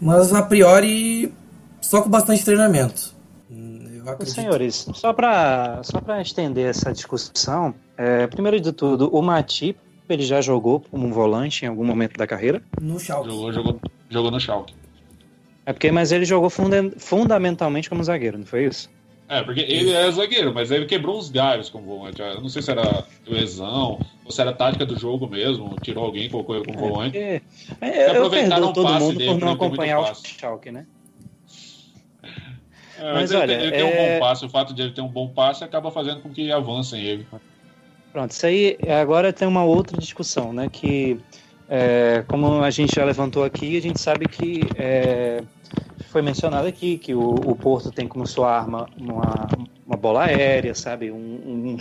mas a priori só com bastante treinamento. Senhores, só para só estender essa discussão, é, primeiro de tudo, o Matip ele já jogou como um volante em algum momento da carreira? No Schalke. Jogou, jogou, jogou no Schalke. É porque, mas ele jogou funda fundamentalmente como zagueiro, não foi isso? É, porque ele é zagueiro, mas ele quebrou os galhos como volante. Eu não sei se era lesão, ou se era tática do jogo mesmo, tirou alguém, colocou ele como é, volante. É, é, eu perdoo todo mundo por não acompanhar o Schalke, né? É, mas, mas ele, olha, ele tem um bom é- passe, o fato de ele ter um bom passe acaba fazendo com que avancem ele. Pronto, isso aí agora tem uma outra discussão, né? Que é, como a gente já levantou aqui, a gente sabe que foi mencionado aqui que o, o, Porto tem como sua arma uma, uma bola aérea, sabe? Um, um,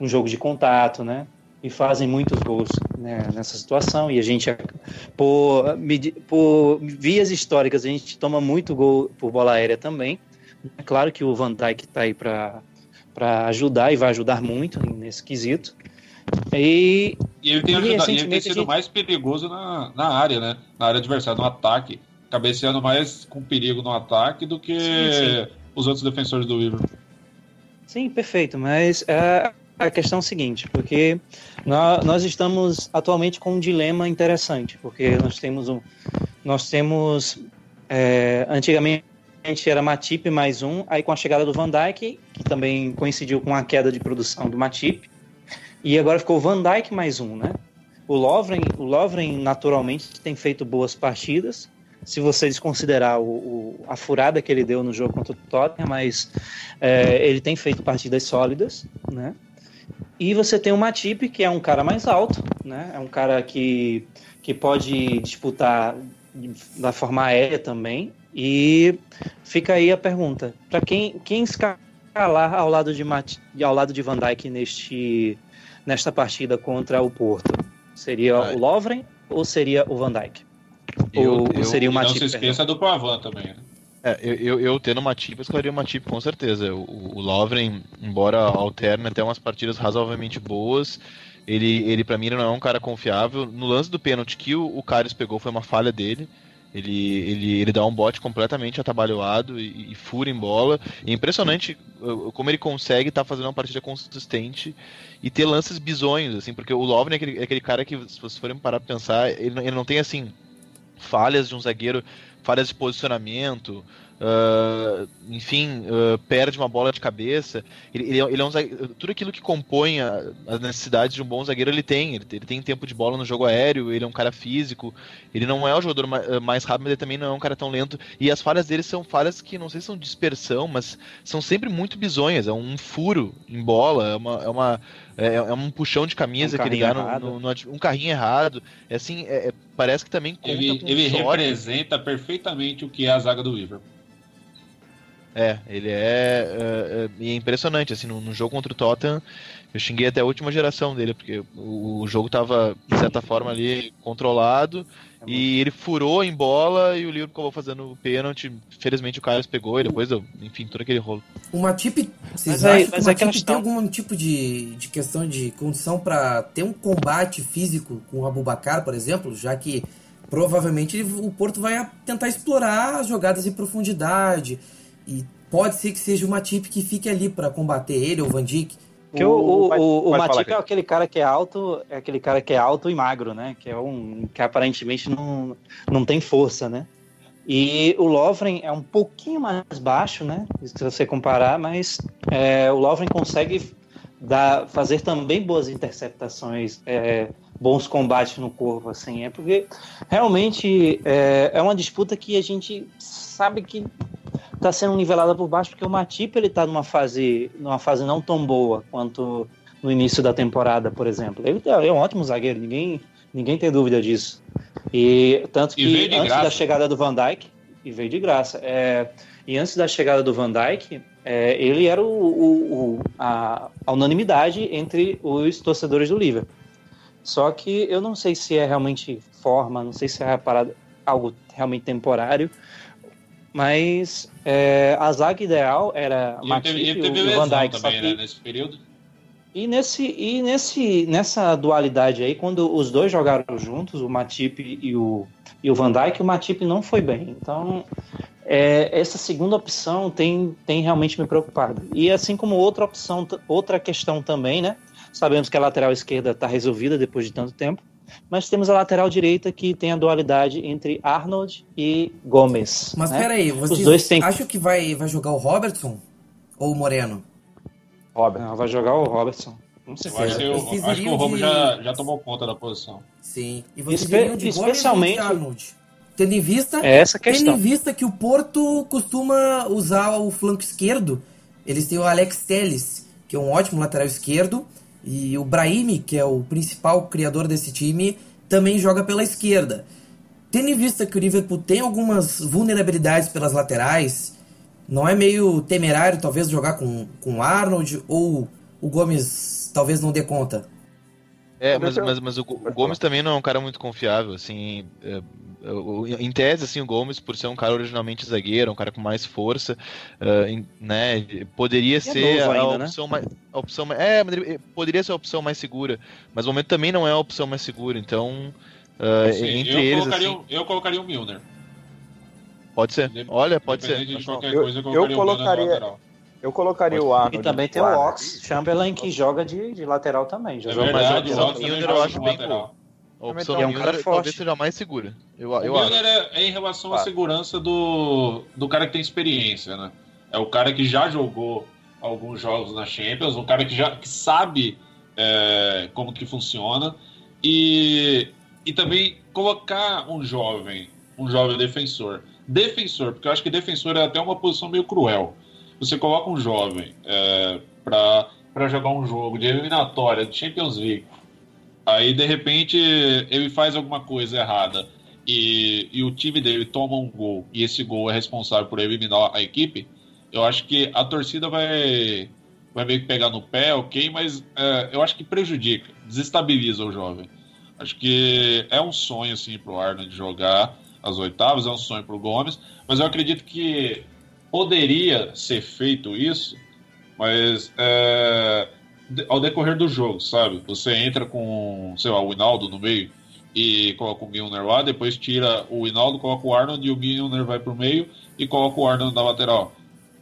um, jogo de contato, né? E fazem muitos gols né, nessa situação. E a gente, por, por vias históricas, a gente toma muito gol por bola aérea também. É claro que o Van Dijk está aí para ajudar e vai ajudar muito nesse quesito. E, e ele tem, ajudado, ele tem sido gente... mais perigoso na, na área, né? Na área adversária, no ataque cabeceando mais com perigo no ataque do que sim, sim. os outros defensores do Liverpool. Sim, perfeito, mas é, a questão é a seguinte, porque nós, nós estamos atualmente com um dilema interessante, porque nós temos um, nós temos É, antigamente era Matip mais um, aí com a chegada do Van Dijk, que também coincidiu com a queda de produção do Matip, e agora ficou Van Dijk mais um, né? O Lovren, o Lovren naturalmente tem feito boas partidas, se você desconsiderar o, o, a furada que ele deu no jogo contra o Tottenham, mas é, ele tem feito partidas sólidas, né? E você tem o Matip, que é um cara mais alto, né? É um cara que, que pode disputar da forma aérea também. E fica aí a pergunta: para quem, quem escalar ao lado de Mat, ao lado de Van Dijk neste nesta partida contra o Porto? Seria o Lovren ou seria o Van Dijk? Eu, ou, eu, seria Matip? Não se esqueça do Pavan também, né? É, eu, eu, eu tendo uma tip, eu escolheria uma tip com certeza. O, o Lovren, embora alterne até umas partidas razoavelmente boas, ele, ele para mim não é um cara confiável. No lance do pênalti que o, o Carlos pegou foi uma falha dele. Ele, ele, ele dá um bote completamente atabalhoado e, e fura em bola. é impressionante uh, como ele consegue estar tá fazendo uma partida consistente e ter lances bizonhos, assim, porque o Lovren é aquele, é aquele cara que, se vocês forem parar pra pensar, ele, ele não tem assim falhas de um zagueiro falhas de posicionamento, uh, enfim, uh, perde uma bola de cabeça. Ele, ele, é, ele é um zagueiro, tudo aquilo que compõe a, as necessidades de um bom zagueiro ele tem. Ele, ele, tem tempo de bola no jogo aéreo, ele é um cara físico, ele não é o jogador mais, ah, mais rápido, mas ele também não é um cara tão lento. E as falhas dele são falhas que não sei se são dispersão, mas são sempre muito bizonhas. É um furo em bola, é uma, é uma é, é, um puxão de camisa um que ele dá no, no, no, um carrinho errado. É assim, é, é, parece que também conta ele, ele representa perfeitamente o que é a zaga do Liverpool. É, ele é, é, é, impressionante, assim, no, no, jogo contra o Tottenham, eu xinguei até a última geração dele, porque o, o jogo estava de certa forma, ali, controlado, e ele furou em bola e o Liverpool acabou fazendo o pênalti. Felizmente o Carlos pegou e depois, enfim, todo aquele rolo. O Matip, vocês mas acham aí, mas que o Matip tem algum tipo de, de questão de condição para ter um combate físico com o Abubacar, por exemplo, já que provavelmente o Porto vai tentar explorar as jogadas em profundidade e pode ser que seja o Matip que fique ali para combater ele ou o Van Dijk. Porque o, o, o, o Matip é aquele cara que é alto, é aquele cara que é alto e magro, né? Que é um que aparentemente não, não tem força, né? E o Lovren é um pouquinho mais baixo, né? Se você comparar, mas é, o Lovren consegue dar, fazer também boas interceptações, é, bons combates no corpo, assim. É porque realmente é, é uma disputa que a gente sabe que está sendo nivelada por baixo porque o Matip ele está numa fase, numa fase não tão boa quanto no início da temporada, por exemplo. Ele é um ótimo zagueiro, ninguém, ninguém tem dúvida disso. E tanto que antes graça. da chegada do Van Dijk, e veio de graça. É, e antes da chegada do Van Dijk, é, ele era o, o, o a, a, unanimidade entre os torcedores do Liverpool. Só que eu não sei se é realmente forma, não sei se é parada, algo realmente temporário, mas é, a zaga ideal era e Matip e o Van Dijk. Também, né, nesse período. E, nesse, e nesse, nessa dualidade aí, quando os dois jogaram juntos, o Matip e o, e o Van Dijk, o Matip não foi bem. Então, é, essa segunda opção tem, tem realmente me preocupado. E assim como outra opção, outra questão também, né? Sabemos que a lateral esquerda está resolvida depois de tanto tempo. Mas temos a lateral direita que tem a dualidade entre Arnold e Gomes. Mas né? peraí, vocês Os dois têm... acham que vai, vai jogar o Robertson ou o Moreno? Robert. Não, vai jogar o Robertson. Não sei acho, que, acho que o Romo de... já, já tomou conta da posição. Sim. E vocês Espe de especialmente Gomes Arnold? Tendo em vista, é essa questão. tendo em vista que o Porto costuma usar o flanco esquerdo, eles têm o Alex Telles, que é um ótimo lateral esquerdo, e o Brahimi, que é o principal criador desse time, também joga pela esquerda. Tendo em vista que o Liverpool tem algumas vulnerabilidades pelas laterais, não é meio temerário talvez jogar com, com o Arnold ou o Gomes talvez não dê conta? É, mas, mas, mas o, o Gomes também não é um cara muito confiável, assim, é, em tese, assim, o Gomes, por ser um cara originalmente zagueiro, um cara com mais força, uh, né, poderia é ser a, ainda, né? opção né? mais, a opção mais, é, poderia ser a opção mais segura, mas no momento também não é a opção mais segura, então, uh, assim, entre eu eles, colocaria, assim, eu colocaria o Milner. Pode ser, olha, pode ser. Eu, coisa, eu colocaria, eu colocaria eu colocaria o Arnold. E também tem o Ox Chamberlain que joga de, de lateral também. Já é verdade, mais o Milner eu acho bem A opção é um cara talvez seja mais segura. Eu, o eu acho. É, é, em relação à segurança do, do cara que tem experiência, né? É o cara que já jogou alguns jogos na Champions, um cara que já que sabe é, como que funciona e, e também colocar um jovem, um jovem defensor, defensor, porque eu acho que defensor é até uma posição meio cruel. Você coloca um jovem é, para jogar um jogo de eliminatória de Champions League, aí de repente ele faz alguma coisa errada e, e o time dele toma um gol e esse gol é responsável por eliminar a equipe, eu acho que a torcida vai, vai meio que pegar no pé, ok, mas é, eu acho que prejudica, desestabiliza o jovem. Acho que é um sonho, assim, pro Arnold jogar as oitavas, é um sonho pro Gomes, mas eu acredito que poderia ser feito isso, mas é, ao decorrer do jogo, sabe? Você entra com, sei lá, o Hinaldo no meio e coloca o Milner lá, depois tira o Hinaldo, coloca o Arnold e o Milner vai pro meio e coloca o Arnold na lateral.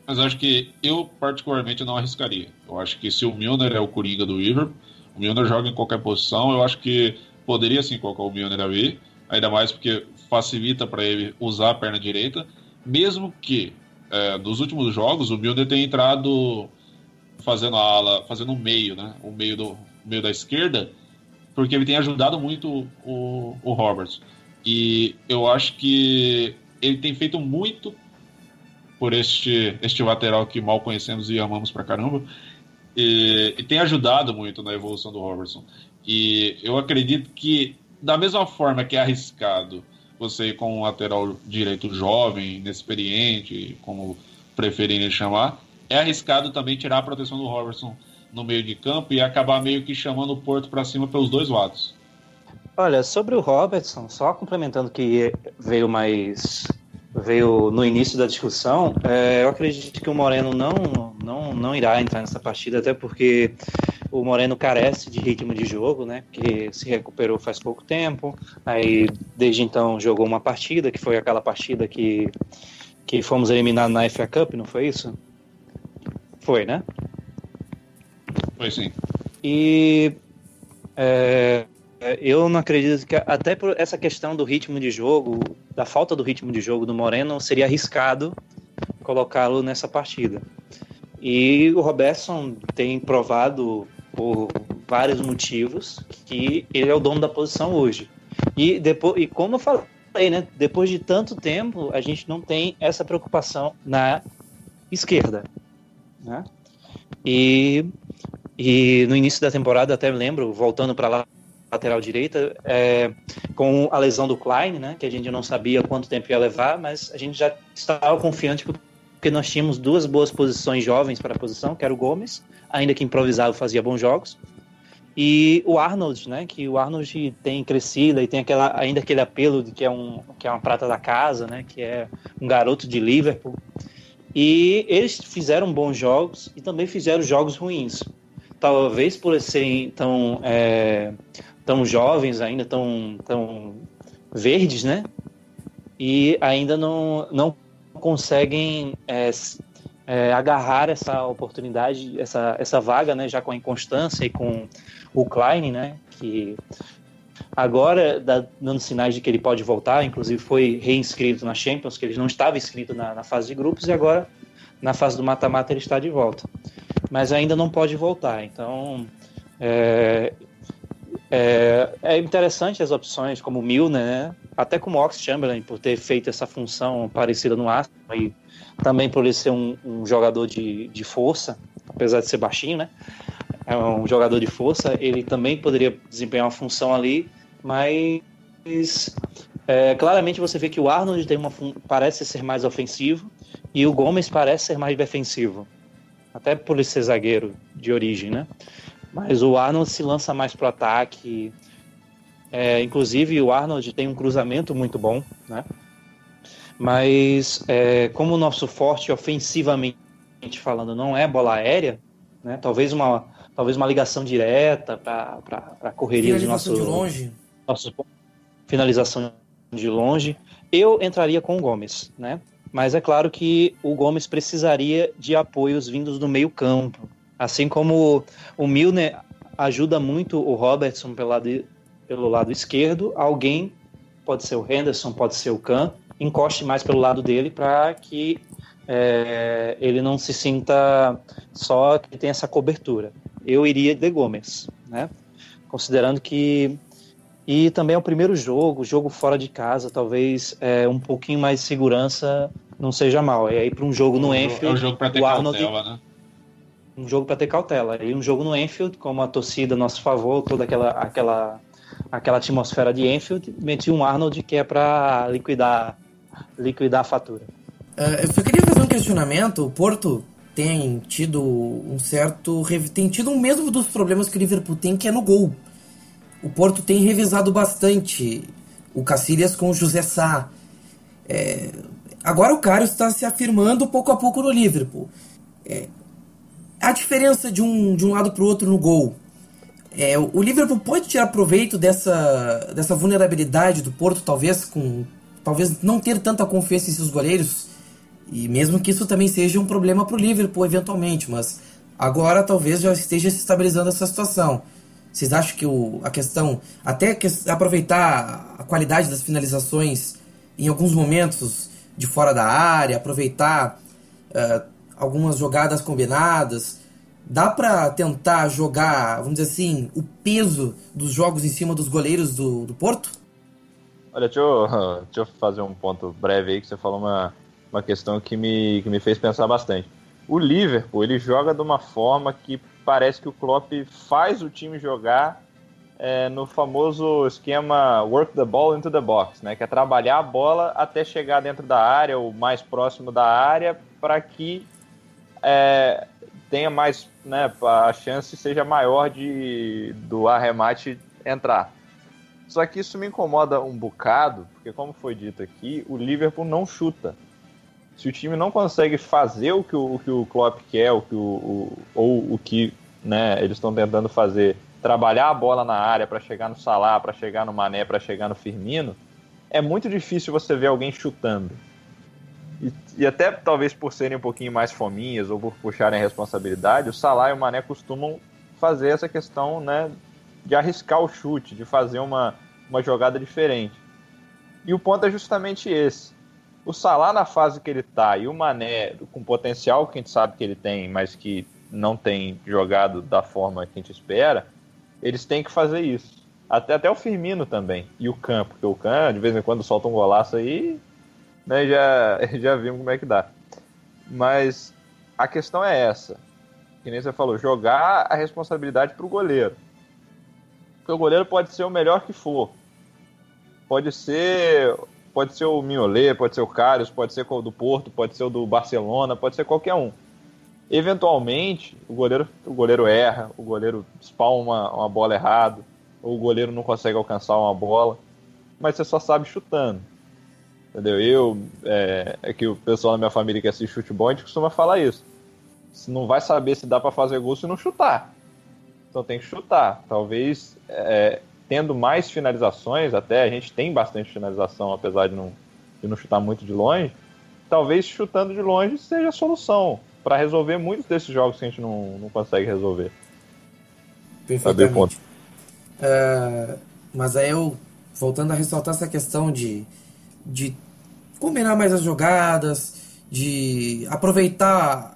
Mas acho que eu, particularmente, não arriscaria. Eu acho que se o Milner é o Coringa do Liverpool, o Milner joga em qualquer posição, eu acho que poderia sim colocar o Milner ali, ainda mais porque facilita para ele usar a perna direita, mesmo que é, nos últimos jogos o Milner tenha entrado fazendo a ala, fazendo o meio, né? O meio do meio da esquerda, porque ele tem ajudado muito o, o Roberts. E eu acho que ele tem feito muito por este, este lateral que mal conhecemos e amamos pra caramba. E, e, tem ajudado muito na evolução do Robertson. E eu acredito que, da mesma forma que é arriscado você ir com um lateral direito jovem, inexperiente, como preferirem chamar, é arriscado também tirar a proteção do Robertson no meio de campo e acabar meio que chamando o Porto para cima pelos dois lados. Olha, sobre o Robertson, só complementando que veio mais veio no início da discussão, é, eu acredito que o Moreno não, não, não irá entrar nessa partida, até porque o Moreno carece de ritmo de jogo, né? Que se recuperou faz pouco tempo. Aí, desde então, jogou uma partida, que foi aquela partida que, que fomos eliminados na FA Cup, não foi isso? Foi, né? Foi sim. E é, eu não acredito que, até por essa questão do ritmo de jogo, da falta do ritmo de jogo do Moreno, seria arriscado colocá-lo nessa partida. E o Robertson tem provado por vários motivos que ele é o dono da posição hoje. E depois, e como eu falei, né, depois de tanto tempo, a gente não tem essa preocupação na esquerda. Né? E, e no início da temporada, até lembro, voltando para lá, lateral direita, é, com a lesão do Klein, né, que a gente não sabia quanto tempo ia levar, mas a gente já estava confiante porque nós tínhamos duas boas posições jovens para a posição, que era o Gomes, ainda que improvisado fazia bons jogos, e o Arnold, né, que o Arnold tem crescido e tem aquela, ainda aquele apelo de que é, um, que é uma prata da casa, né, que é um garoto de Liverpool, e eles fizeram bons jogos e também fizeram jogos ruins. Talvez por serem tão, é, tão jovens ainda, tão, tão verdes, né? E ainda não, não conseguem é, é, agarrar essa oportunidade, essa, essa vaga, né? Já com a inconstância e com o Klein, né? Que agora dá, dando sinais de que ele pode voltar, inclusive foi reinscrito na Champions, que ele não estava inscrito na, na fase de grupos, e agora na fase do mata-mata ele está de volta. Mas ainda não pode voltar, então é, é, é interessante as opções como o Milner, né? até como o Ox Chamberlain, por ter feito essa função parecida no Arsenal e também por ele ser um, um jogador de, de força, apesar de ser baixinho, né? É um jogador de força, ele também poderia desempenhar uma função ali, mas é, claramente você vê que o Arnold tem uma parece ser mais ofensivo e o Gomes parece ser mais defensivo, até por ele ser zagueiro de origem, né? Mas o Arnold se lança mais pro ataque, é, inclusive o Arnold tem um cruzamento muito bom, né? Mas é, como o nosso forte ofensivamente falando não é bola aérea, né? Talvez uma talvez uma ligação direta para correria de nosso, de longe. Nosso, finalização de longe. Eu entraria com o Gomes, né? Mas é claro que o Gomes precisaria de apoios vindos do meio campo. Assim como o Milner ajuda muito o Robertson pelo lado pelo lado esquerdo, alguém, pode ser o Henderson, pode ser o Kahn, encoste mais pelo lado dele para que é, ele não se sinta só que tem essa cobertura. Eu iria de Gomes, né? Considerando que e também é o primeiro jogo, jogo fora de casa, talvez é, um pouquinho mais de segurança não seja mal. E aí para um jogo no Enfield, é um jogo para ter Arnold, cautela, né? Um jogo para ter cautela. E um jogo no Enfield, como a torcida a nosso favor, toda aquela aquela aquela atmosfera de Enfield, meti um Arnold que é para liquidar liquidar a fatura. Uh, eu só queria fazer um questionamento. O Porto tem tido um certo. tem tido o mesmo dos problemas que o Liverpool tem, que é no gol. O Porto tem revisado bastante o Cacilhas com o José Sá. É, agora o Cário está se afirmando pouco a pouco no Liverpool. É, a diferença de um, de um lado para o outro no gol. É, o Liverpool pode tirar proveito dessa, dessa vulnerabilidade do Porto, talvez com talvez não ter tanta confiança em seus goleiros e mesmo que isso também seja um problema para o Liverpool eventualmente, mas agora talvez já esteja se estabilizando essa situação. Vocês acham que o, a questão, até que aproveitar a qualidade das finalizações em alguns momentos de fora da área, aproveitar uh, algumas jogadas combinadas, dá para tentar jogar, vamos dizer assim, o peso dos jogos em cima dos goleiros do, do Porto? Olha, deixa eu, deixa eu fazer um ponto breve aí, que você falou uma, uma questão que me, que me fez pensar bastante. O Liverpool, ele joga de uma forma que parece que o Klopp faz o time jogar é, no famoso esquema work the ball into the box, né? Que é trabalhar a bola até chegar dentro da área ou mais próximo da área para que é, tenha mais, né? A chance seja maior de do arremate entrar. Só que isso me incomoda um bocado, porque como foi dito aqui, o Liverpool não chuta se o time não consegue fazer o que o, o que o Klopp quer, o que o, o ou o que né, eles estão tentando fazer, trabalhar a bola na área para chegar no Salah, para chegar no Mané, para chegar no Firmino, é muito difícil você ver alguém chutando. E, e, até talvez por serem um pouquinho mais fominhas ou por puxarem a responsabilidade, o Salah e o Mané costumam fazer essa questão né, de arriscar o chute, de fazer uma, uma jogada diferente. E o ponto é justamente esse o Salah na fase que ele tá e o Mané com potencial que a gente sabe que ele tem, mas que não tem jogado da forma que a gente espera, eles têm que fazer isso. Até, até o Firmino também. E o Can, porque o Can de vez em quando solta um golaço aí, né, já, já vimos como é que dá. Mas a questão é essa. Que nem você falou, jogar a responsabilidade pro goleiro. Porque o goleiro pode ser o melhor que for. Pode ser Pode ser o Mignolet, pode ser o Carlos, pode ser o do Porto, pode ser o do Barcelona, pode ser qualquer um. Eventualmente, o goleiro, o goleiro erra, o goleiro spawna uma, uma bola errado, ou o goleiro não consegue alcançar uma bola, mas você só sabe chutando. Entendeu? Eu, é, é que o pessoal da minha família que assiste futebol, a gente costuma falar isso. Você não vai saber se dá para fazer gol se não chutar. Então tem que chutar. Talvez é, tendo mais finalizações, até a gente tem bastante finalização, apesar de não, de não chutar muito de longe, talvez chutando de longe seja a solução para resolver muitos desses jogos que a gente não, não consegue resolver. Perfeitamente. Uh, mas aí eu, voltando a ressaltar essa questão de, de combinar mais as jogadas, de aproveitar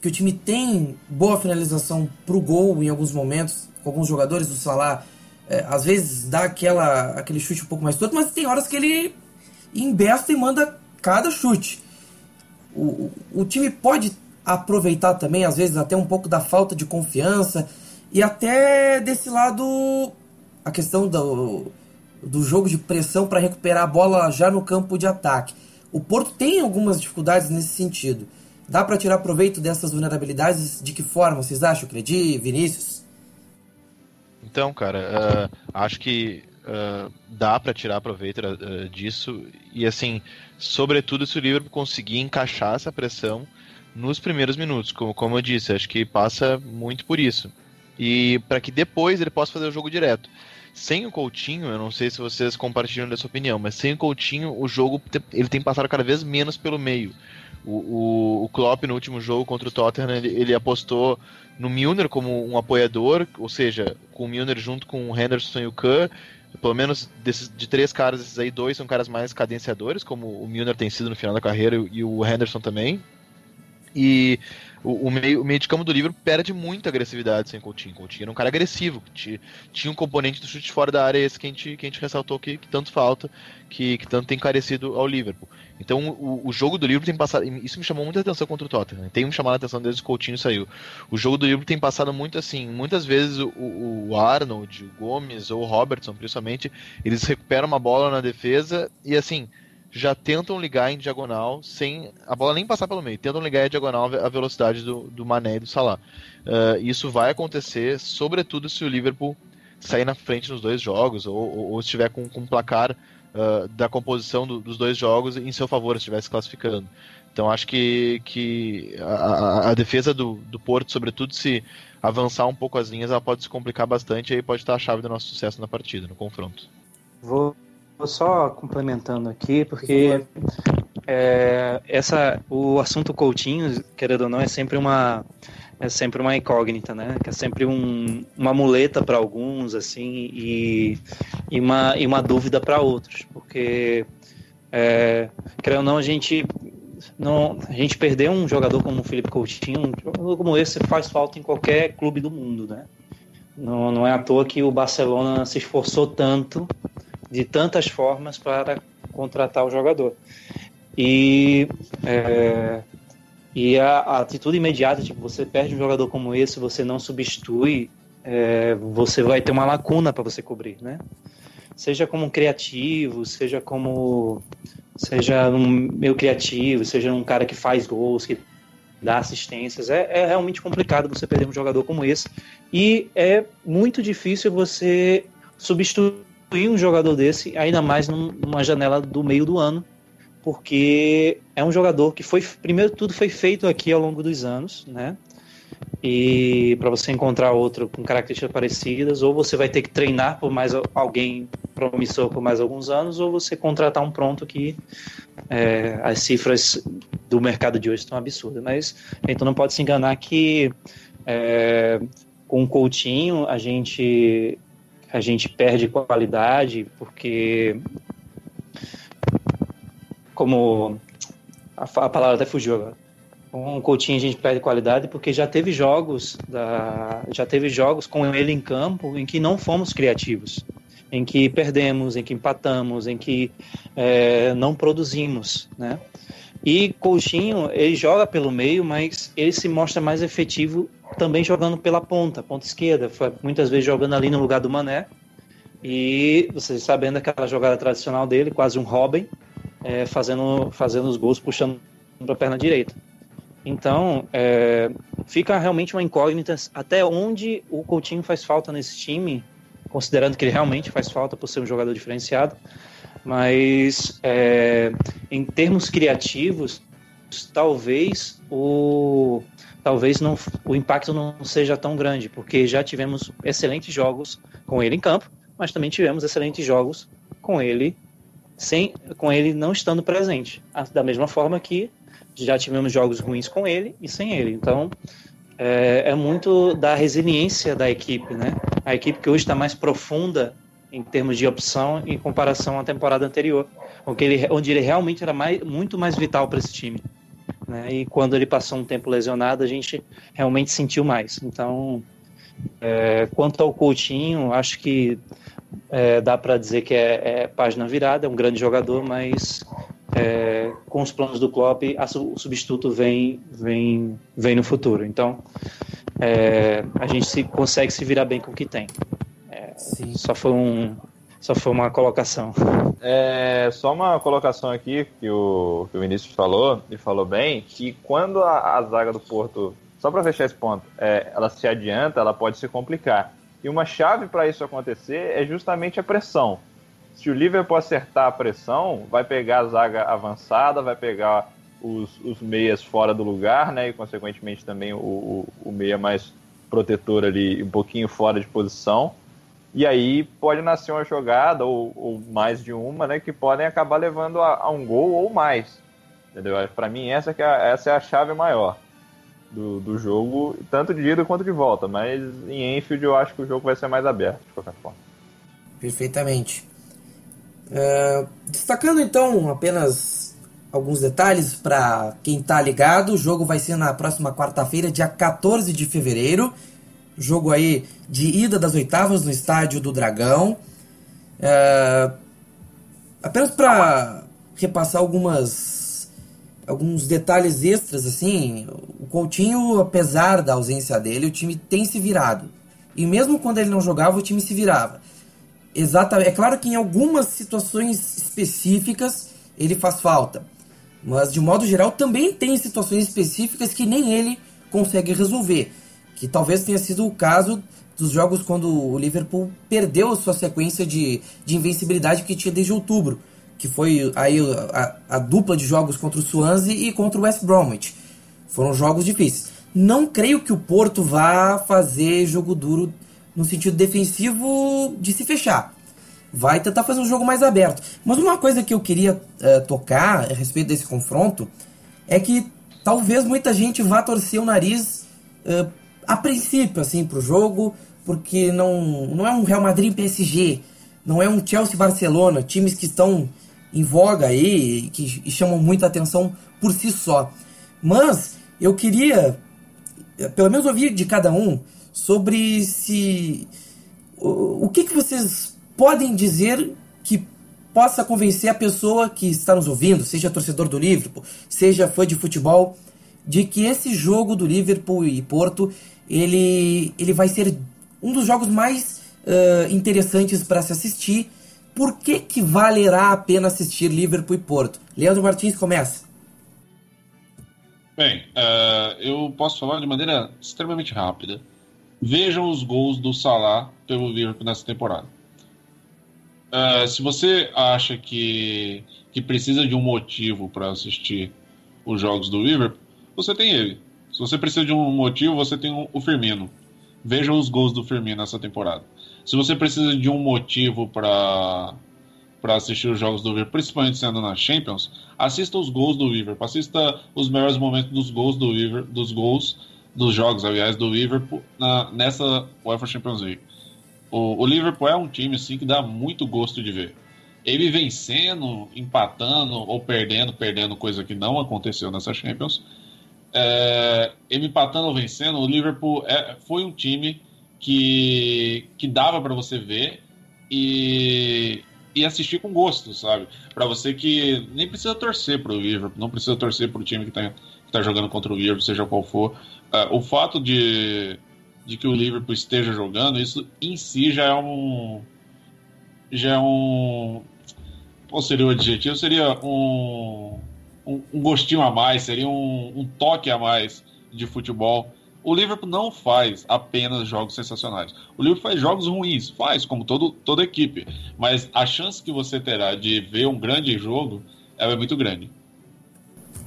que o time tem boa finalização para o gol em alguns momentos, com alguns jogadores do Salah é, às vezes dá aquela, aquele chute um pouco mais torto, mas tem horas que ele embesta e manda cada chute. O, o, time pode aproveitar também, às vezes, até um pouco da falta de confiança e até desse lado a questão do, do jogo de pressão para recuperar a bola já no campo de ataque. O Porto tem algumas dificuldades nesse sentido. Dá para tirar proveito dessas vulnerabilidades? De que forma vocês acham, Credi, Vinícius? Então, cara, uh, acho que uh, dá para tirar proveito uh, disso e assim, sobretudo se o Liverpool conseguir encaixar essa pressão nos primeiros minutos, como, como eu disse, acho que passa muito por isso. E para que depois ele possa fazer o jogo direto. Sem o Coutinho, eu não sei se vocês compartilham dessa opinião, mas sem o Coutinho, o jogo ele tem passado cada vez menos pelo meio. O, o, o Klopp no último jogo contra o Tottenham, ele, ele apostou no Milner como um apoiador, ou seja, com o Milner junto com o Henderson e o Kahn, pelo menos desses, de três caras, esses aí, dois são caras mais cadenciadores, como o Milner tem sido no final da carreira e o Henderson também. E o, o, meio, o meio de campo do livro perde muita agressividade sem Coutinho. Coutinho era um cara agressivo, tinha, tinha um componente do chute fora da área, esse que a gente, que a gente ressaltou que, que tanto falta, que, que tanto tem carecido ao Liverpool. Então o, o jogo do livro tem passado. Isso me chamou muita atenção contra o Tottenham. Tem me chamado a atenção desde que o Coutinho saiu. O jogo do livro tem passado muito assim. Muitas vezes o, o Arnold, o Gomes ou o Robertson, principalmente, eles recuperam uma bola na defesa e assim já tentam ligar em diagonal sem a bola nem passar pelo meio, tentam ligar em diagonal a velocidade do, do Mané e do Salah. Uh, isso vai acontecer, sobretudo se o Liverpool sair na frente nos dois jogos ou, ou, ou estiver com, com um placar uh, da composição do, dos dois jogos em seu favor, se estiver se classificando. Então acho que, que a, a, defesa do, do Porto, sobretudo se avançar um pouco as linhas, ela pode se complicar bastante e aí pode estar a chave do nosso sucesso na partida, no confronto. Vou só complementando aqui, porque é, essa, o assunto Coutinho, querendo ou não, é sempre uma é sempre uma incógnita, né? Que é sempre um, uma muleta para alguns, assim, e, e, uma, e uma dúvida para outros, porque é, querendo ou não, a gente não, a gente perder um jogador como o Felipe Coutinho, um jogador como esse faz falta em qualquer clube do mundo, né? Não, não é à toa que o Barcelona se esforçou tanto de tantas formas para contratar o jogador. E, é, e a, a, atitude imediata, tipo, você perde um jogador como esse, você não substitui, é, você vai ter uma lacuna para você cobrir, né? Seja como criativo, seja como seja um meio criativo, seja um cara que faz gols, que dá assistências, é, é realmente complicado você perder um jogador como esse e é muito difícil você substituir um jogador desse, ainda mais numa janela do meio do ano, porque é um jogador que foi, primeiro tudo foi feito aqui ao longo dos anos, né? E para você encontrar outro com características parecidas, ou você vai ter que treinar por mais alguém promissor por mais alguns anos, ou você contratar um pronto que é, as cifras do mercado de hoje estão absurdas. Mas então não pode se enganar que é, com o Coutinho a gente a gente perde qualidade porque como a, a palavra até fugiu agora. O Coutinho a gente perde qualidade porque já teve jogos da, já teve jogos com ele em campo em que não fomos criativos, em que perdemos, em que empatamos, em que é, não produzimos, né? E Coutinho ele joga pelo meio, mas ele se mostra mais efetivo também jogando pela ponta, ponta esquerda, muitas vezes jogando ali no lugar do Mané. E vocês sabendo aquela jogada tradicional dele, quase um Robin, é, fazendo, fazendo os gols, puxando para a perna direita. Então, é, fica realmente uma incógnita até onde o Coutinho faz falta nesse time, considerando que ele realmente faz falta por ser um jogador diferenciado. Mas, é, em termos criativos, talvez o talvez não, o impacto não seja tão grande, porque já tivemos excelentes jogos com ele em campo, mas também tivemos excelentes jogos com ele sem com ele não estando presente. Da mesma forma que já tivemos jogos ruins com ele e sem ele. Então é, é muito da resiliência da equipe, né? A equipe que hoje está mais profunda em termos de opção em comparação à temporada anterior, onde ele, onde ele realmente era mais, muito mais vital para esse time. Né? E quando ele passou um tempo lesionado, a gente realmente sentiu mais. Então, é, quanto ao Coutinho, acho que é, dá para dizer que é, é, página virada, é um grande jogador, mas é, com os planos do Klopp, a, o substituto vem, vem, vem no futuro. Então, é, a gente se, consegue se virar bem com o que tem. É, só foi um, só foi uma colocação. É, só uma colocação aqui que o, que o Vinícius falou, e falou bem, que quando a, a zaga do Porto, só para fechar esse ponto, é, ela se adianta, ela pode se complicar. E uma chave para isso acontecer é justamente a pressão. Se o Liverpool acertar a pressão, vai pegar a zaga avançada, vai pegar os, os meias fora do lugar, né? E consequentemente também o, o, o meia mais protetor ali um pouquinho fora de posição e aí pode nascer uma jogada, ou, ou mais de uma, né, que podem acabar levando a, a um gol ou mais. Entendeu? Para mim, essa, é, essa é a chave maior do, do jogo, tanto de ida quanto de volta. Mas em Enfield eu acho que o jogo vai ser mais aberto, de qualquer forma. Perfeitamente. Uh, destacando então apenas alguns detalhes para quem está ligado, o jogo vai ser na próxima quarta-feira, dia 14 de fevereiro. Jogo aí de ida das oitavas no estádio do Dragão. Uh, apenas para repassar algumas alguns detalhes extras assim, o Coutinho, apesar da ausência dele, o time tem se virado. E mesmo quando ele não jogava, o time se virava. Exatamente. É claro que em algumas situações específicas ele faz falta. Mas de modo geral também tem situações específicas que nem ele consegue resolver. Que talvez tenha sido o caso dos jogos quando o Liverpool perdeu a sua sequência de, de invencibilidade que tinha desde outubro. Que foi aí a, a dupla de jogos contra o Swansea e contra o West Bromwich. Foram jogos difíceis. Não creio que o Porto vá fazer jogo duro no sentido defensivo de se fechar. Vai tentar fazer um jogo mais aberto. Mas uma coisa que eu queria uh, tocar a respeito desse confronto é que talvez muita gente vá torcer o nariz uh, a princípio assim para o jogo, porque não, não é um Real Madrid PSG, não é um Chelsea Barcelona, times que estão em voga aí que, chamam muita atenção por si só. Mas eu queria, pelo menos ouvir de cada um, sobre se o, o que, que vocês podem dizer que possa convencer a pessoa que está nos ouvindo, seja torcedor do Liverpool, seja fã de futebol, de que esse jogo do Liverpool e Porto ele, ele vai ser um dos jogos mais uh, interessantes para se assistir. Por que, que valerá a pena assistir Liverpool e Porto? Leandro Martins começa. Bem, uh, eu posso falar de maneira extremamente rápida. Vejam os gols do Salah pelo Liverpool nessa temporada. Uh, se você acha que, que precisa de um motivo para assistir os jogos do Liverpool, você tem ele. Se você precisa de um motivo, você tem o Firmino. Vejam os gols do Firmino nessa temporada. Se você precisa de um motivo para para assistir os jogos do Liverpool, principalmente sendo na Champions, assista os gols do Liverpool, assista os melhores momentos dos gols do Liverpool, dos gols dos jogos, aliás, do Liverpool na, nessa UEFA Champions League. O, o, Liverpool é um time assim que dá muito gosto de ver. Ele vencendo, empatando ou perdendo, perdendo coisa que não aconteceu nessa Champions. É, ele empatando ou vencendo, o Liverpool é, foi um time que, que dava para você ver e, e assistir com gosto, sabe? Para você que nem precisa torcer para o Liverpool, não precisa torcer para o time que está tá jogando contra o Liverpool, seja qual for. Uh, o fato de, de que o Liverpool esteja jogando, isso em si já é um. Já é um. Qual seria o adjetivo? Seria um, um, um gostinho a mais, seria um, um toque a mais de futebol. O Liverpool não faz apenas jogos sensacionais. O Liverpool faz jogos ruins, faz, como todo, toda equipe. Mas a chance que você terá de ver um grande jogo é muito grande.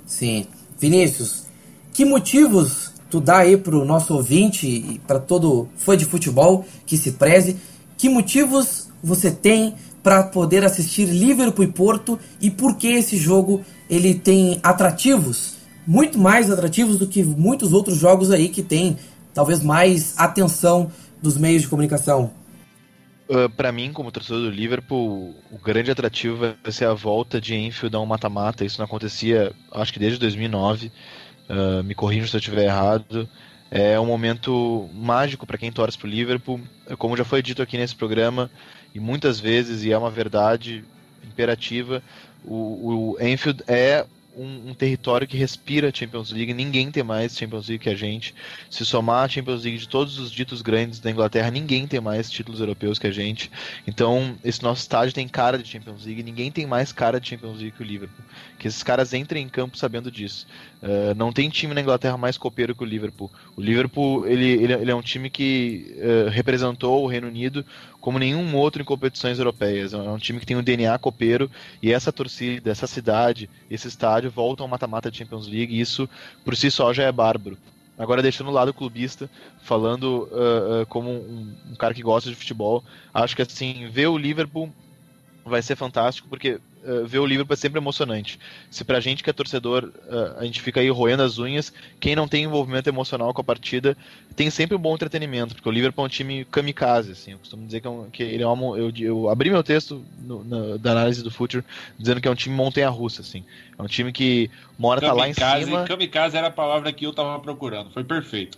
Sim. Vinícius, que motivos tu dá aí pro nosso ouvinte e para todo fã de futebol que se preze, que motivos você tem para poder assistir Liverpool e Porto e por que esse jogo ele tem atrativos, muito mais atrativos do que muitos outros jogos aí que tem talvez mais atenção dos meios de comunicação? Uh, ah, para mim, como torcedor do Liverpool, o grande atrativo vai ser a volta de Enfield a um mata-mata. Isso não acontecia, acho que desde 2009. Uh, ah, me corrija se eu estiver errado. É um momento mágico para quem torce para o Liverpool. Como já foi dito aqui nesse programa, e muitas vezes, e é uma verdade imperativa, o, o Enfield é um, um, território que respira Champions League. Ninguém tem mais Champions League que a gente. Se somar a Champions League de todos os ditos grandes da Inglaterra, ninguém tem mais títulos europeus que a gente. Então, esse nosso estádio tem cara de Champions League. Ninguém tem mais cara de Champions League que o Liverpool. Que esses caras entrem em campo sabendo disso. Uh, não tem time na Inglaterra mais copeiro que o Liverpool. O Liverpool ele, ele, ele é um time que uh, representou o Reino Unido como nenhum outro em competições europeias. É um time que tem um DNA copeiro e essa torcida, essa cidade, esse estádio voltam ao mata-mata de Champions League e isso por si só já é bárbaro. Agora deixando o lado clubista, falando uh, uh, como um, um, cara que gosta de futebol, acho que assim ver o Liverpool vai ser fantástico porque uh, ver o Liverpool é sempre emocionante. Se pra gente que é torcedor, uh, a gente fica aí roendo as unhas, quem não tem envolvimento emocional com a partida tem sempre um bom entretenimento, porque o Liverpool é um time kamikaze, assim. Eu costumo dizer que, é um, que ele é um, eu, eu, abri meu texto no, na, da análise do Future dizendo que é um time montanha-russa, assim. É um time que mora tá lá em cima. Kamikaze era a palavra que eu tava procurando, foi perfeito.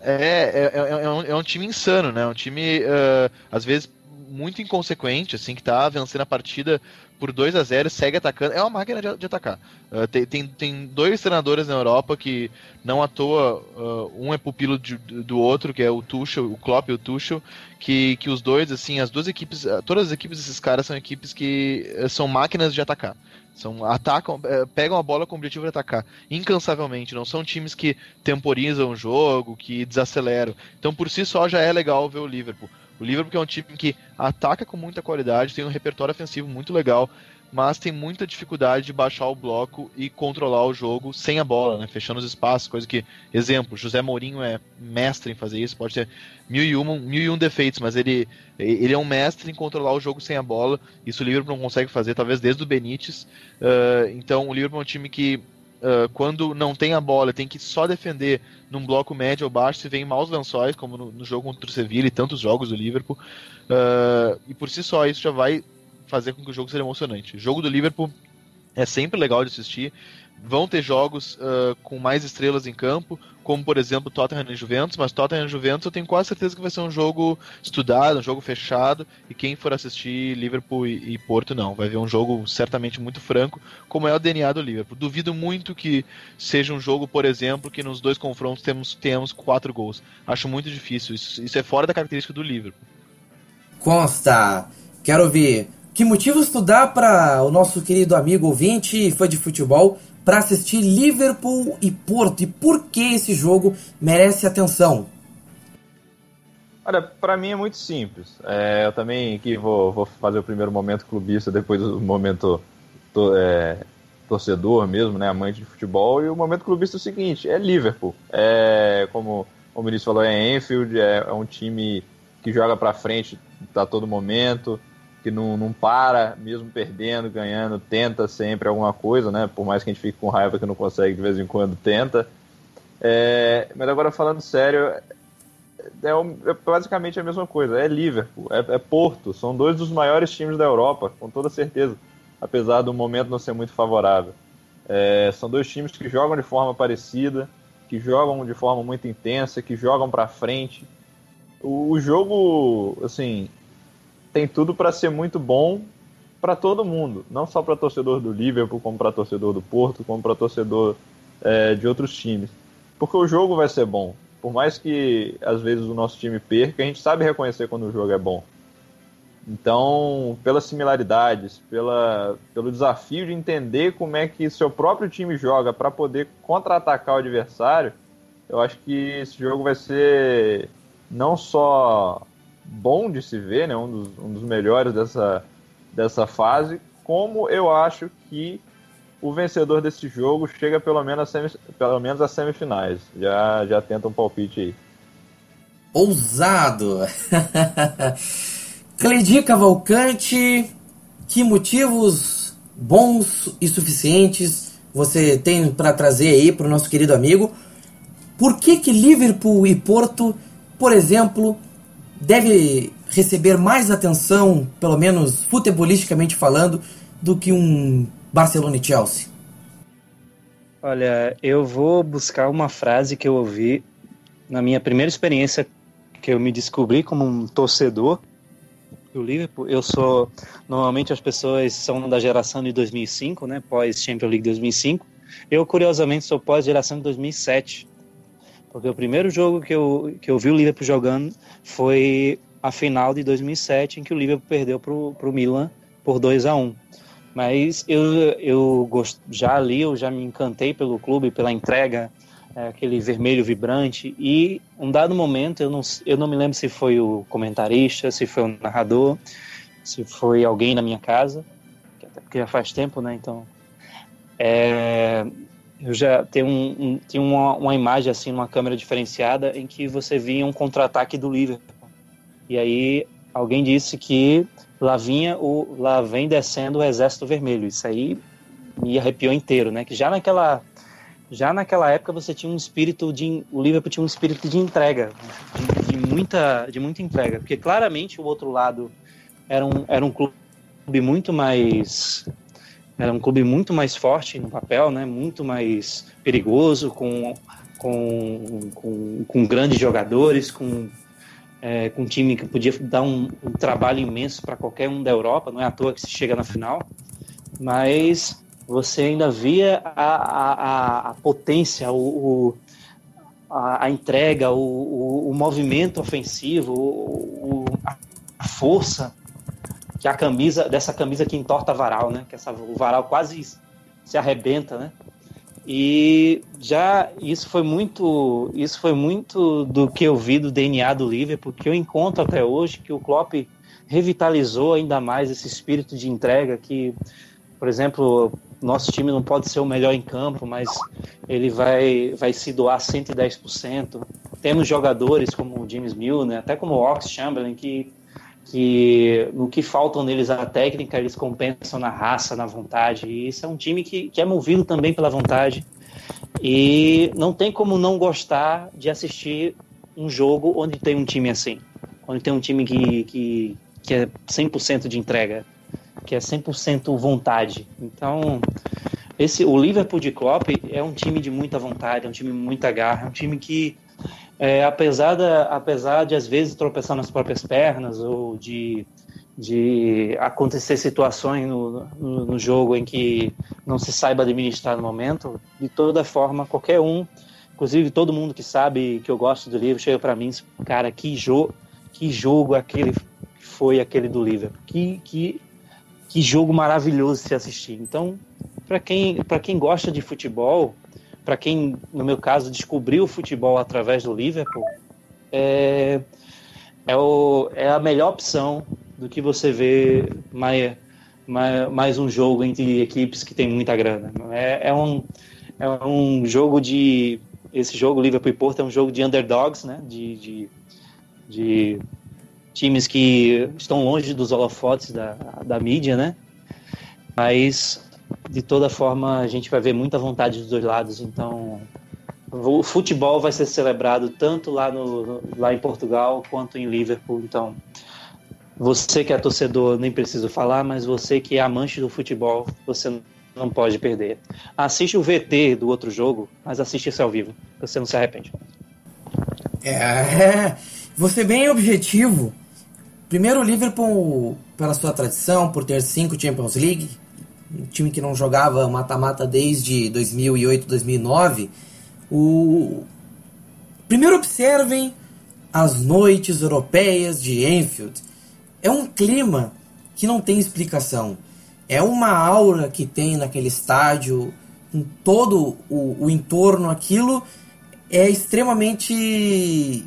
É, é, é, é, um, é um time insano, né? Um time, uh, às vezes, muito inconsequente, assim, que tá vencendo a partida por 2 a 0 segue atacando. É uma máquina de, de atacar. Uh, tem, tem, tem, dois treinadores na Europa que, não à toa, uh, um é pupilo de, do outro, que é o Tuchel, o Klopp e o Tuchel, que, que os dois, assim, as duas equipes, todas as equipes desses caras são equipes que são máquinas de atacar. São, atacam, pegam a bola com o objetivo de atacar incansavelmente. Não são times que temporizam o jogo, que desaceleram. Então, por si só, já é legal ver o Liverpool. O Liverpool é um time que ataca com muita qualidade, tem um repertório ofensivo muito legal, mas tem muita dificuldade de baixar o bloco e controlar o jogo sem a bola, né? fechando os espaços, coisa que, exemplo, José Mourinho é mestre em fazer isso, pode ter mil e, um, mil e um defeitos, mas ele, ele é um mestre em controlar o jogo sem a bola, isso o Liverpool não consegue fazer, talvez desde o Benítez, uh, então o Liverpool é um time que Uh, quando não tem a bola, tem que só defender num bloco médio ou baixo, se vem maus lençóis, como no, no jogo contra o Sevilla e tantos jogos do Liverpool. Uh, e por si só, isso já vai fazer com que o jogo seja emocionante. O jogo do Liverpool é sempre legal de assistir. Vão ter jogos uh, com mais estrelas em campo, como por exemplo Tottenham e Juventus, mas Tottenham e Juventus eu tenho quase certeza que vai ser um jogo estudado, um jogo fechado, e quem for assistir Liverpool e, e Porto não, vai ver um jogo certamente muito franco, como é o DNA do Liverpool. Duvido muito que seja um jogo, por exemplo, que nos dois confrontos temos, temos quatro gols. Acho muito difícil, isso, isso é fora da característica do Liverpool. Consta, quero ouvir que motivos tu dá para o nosso querido amigo ouvinte e fã de futebol para assistir Liverpool e Porto e por que esse jogo merece atenção? Olha, para mim é muito simples. É, eu também aqui vou, vou, fazer o primeiro momento clubista, depois o momento to, é, torcedor mesmo, né, amante de futebol. E o momento clubista é o seguinte: é Liverpool. É como o ministro falou, é Enfield, é, é um time que joga para frente a todo momento que não, não para, mesmo perdendo, ganhando, tenta sempre alguma coisa, né? Por mais que a gente fique com raiva que não consegue de vez em quando, tenta. É, mas agora falando sério, é, é, basicamente a mesma coisa. É Liverpool, é, é, Porto, são dois dos maiores times da Europa, com toda certeza, apesar do momento não ser muito favorável. É, são dois times que jogam de forma parecida, que jogam de forma muito intensa, que jogam para frente. O, o jogo, assim, tem tudo para ser muito bom para todo mundo, não só para torcedor do Liverpool, como para torcedor do Porto, como para torcedor é, de outros times. Porque o jogo vai ser bom. Por mais que às vezes o nosso time perca, a gente sabe reconhecer quando o jogo é bom. Então, pelas similaridades, pela, pelo desafio de entender como é que seu próprio time joga para poder contra-atacar o adversário, eu acho que esse jogo vai ser não só bom de se ver, né? um, dos, um dos melhores dessa, dessa fase, como eu acho que o vencedor desse jogo chega pelo menos, semi, pelo menos às semifinais. Já, já tenta um palpite aí. Ousado! Cleidi Cavalcante, que motivos bons e suficientes você tem para trazer aí para o nosso querido amigo? Por que, que Liverpool e Porto, por exemplo, deve receber mais atenção, pelo menos futebolisticamente falando, do que um Barcelona e Chelsea? Olha, eu vou buscar uma frase que eu ouvi na minha primeira experiência que eu me descobri como um torcedor do Liverpool. Eu sou normalmente as pessoas são da geração de 2005, né, pós Champions League 2005. Eu curiosamente sou pós geração de 2007. Porque o primeiro jogo que eu, que eu vi o Liverpool jogando foi a final de 2007, em que o Liverpool perdeu para o Milan por 2 a 1 Mas eu, eu gost... já ali, eu já me encantei pelo clube, pela entrega, é, aquele vermelho vibrante. E um dado momento, eu não, eu não me lembro se foi o comentarista, se foi o narrador, se foi alguém na minha casa, até porque já faz tempo, né? Então, é, eu já tenho um, um, tinha uma, uma imagem assim, uma câmera diferenciada, em que você via um contra-ataque do Liverpool. E aí alguém disse que lá vinha o lá vem descendo o exército vermelho. Isso aí me arrepiou inteiro, né? Que já naquela já naquela época você tinha um espírito de o Liverpool tinha um espírito de entrega, de, de muita de muita entrega, porque claramente o outro lado era um era um clube muito mais era um clube muito mais forte no papel, né? Muito mais perigoso, com com, com, com grandes jogadores, com é, com um time que podia dar um, um trabalho imenso para qualquer um da Europa, não é à toa que se chega na final, mas você ainda via a, a, a potência, o, o a, a, entrega, o, o, o, movimento ofensivo, o, a força que a camisa dessa camisa que entorta varal, né? Que essa, o varal quase se arrebenta, né? E já isso foi muito, isso foi muito do que eu vi do DNA do Liverpool, que eu encontro até hoje que o Klopp revitalizou ainda mais esse espírito de entrega que, por exemplo, nosso time não pode ser o melhor em campo, mas ele vai, vai se doar 110%. Temos jogadores como o James Milner, até como o Ox Chamberlain, que, que no que faltam neles a técnica, eles compensam na raça, na vontade. E isso é um time que, que é movido também pela vontade. E não tem como não gostar de assistir um jogo onde tem um time assim. Onde tem um time que, que, que é 100% de entrega que é 100% vontade. Então, esse o Liverpool de Klopp é um time de muita vontade, é um time de muita garra, é um time que é, apesar, da, apesar de às vezes tropeçar nas próprias pernas ou de, de acontecer situações no, no, no, jogo em que não se saiba administrar no momento, de toda forma, qualquer um, inclusive todo mundo que sabe que eu gosto do livro, chega para mim, cara, que, jo que jogo aquele foi aquele do Liverpool, que, que que jogo maravilhoso se assistir. Então, para quem, quem gosta de futebol, para quem, no meu caso, descobriu o futebol através do Liverpool, é, é, o, é a melhor opção do que você ver mais, mais, mais um jogo entre equipes que tem muita grana. É, é, um, é um jogo de. Esse jogo, Liverpool e Porto, é um jogo de underdogs, né? de, de, de times que estão longe dos holofotes da, da mídia, né? Mas, de toda forma, a gente vai ver muita vontade dos dois lados. Então, o futebol vai ser celebrado tanto lá, no, lá em Portugal quanto em Liverpool. Então, você que é torcedor, nem preciso falar, mas você que é amante do futebol, você não pode perder. Assiste o VT do outro jogo, mas assiste esse ao vivo. Você não se arrepende. É, você bem objetivo Primeiro, o Liverpool, pela sua tradição, por ter cinco Champions League, um time que não jogava mata-mata desde 2008, 2009. O... Primeiro, observem as noites europeias de Anfield. É um clima que não tem explicação. É uma aura que tem naquele estádio, em todo o, o entorno, aquilo é extremamente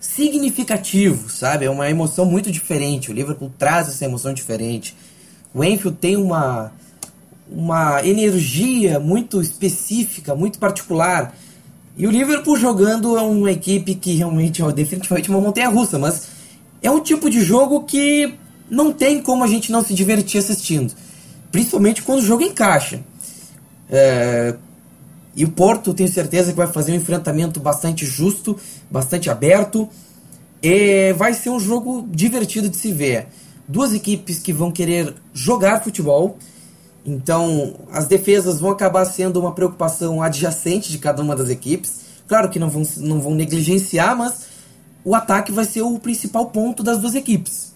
significativo, sabe? É uma emoção muito diferente. O Liverpool traz essa emoção diferente. O Enfield tem uma uma energia muito específica, muito particular. E o Liverpool jogando é uma equipe que realmente é definitivamente uma montanha russa, mas é um tipo de jogo que não tem como a gente não se divertir assistindo. Principalmente quando o jogo encaixa. É, e o Porto, tenho certeza que vai fazer um enfrentamento bastante justo, bastante aberto. E vai ser um jogo divertido de se ver. Duas equipes que vão querer jogar futebol. Então, as defesas vão acabar sendo uma preocupação adjacente de cada uma das equipes. Claro que não vão, não vão negligenciar, mas o ataque vai ser o principal ponto das duas equipes.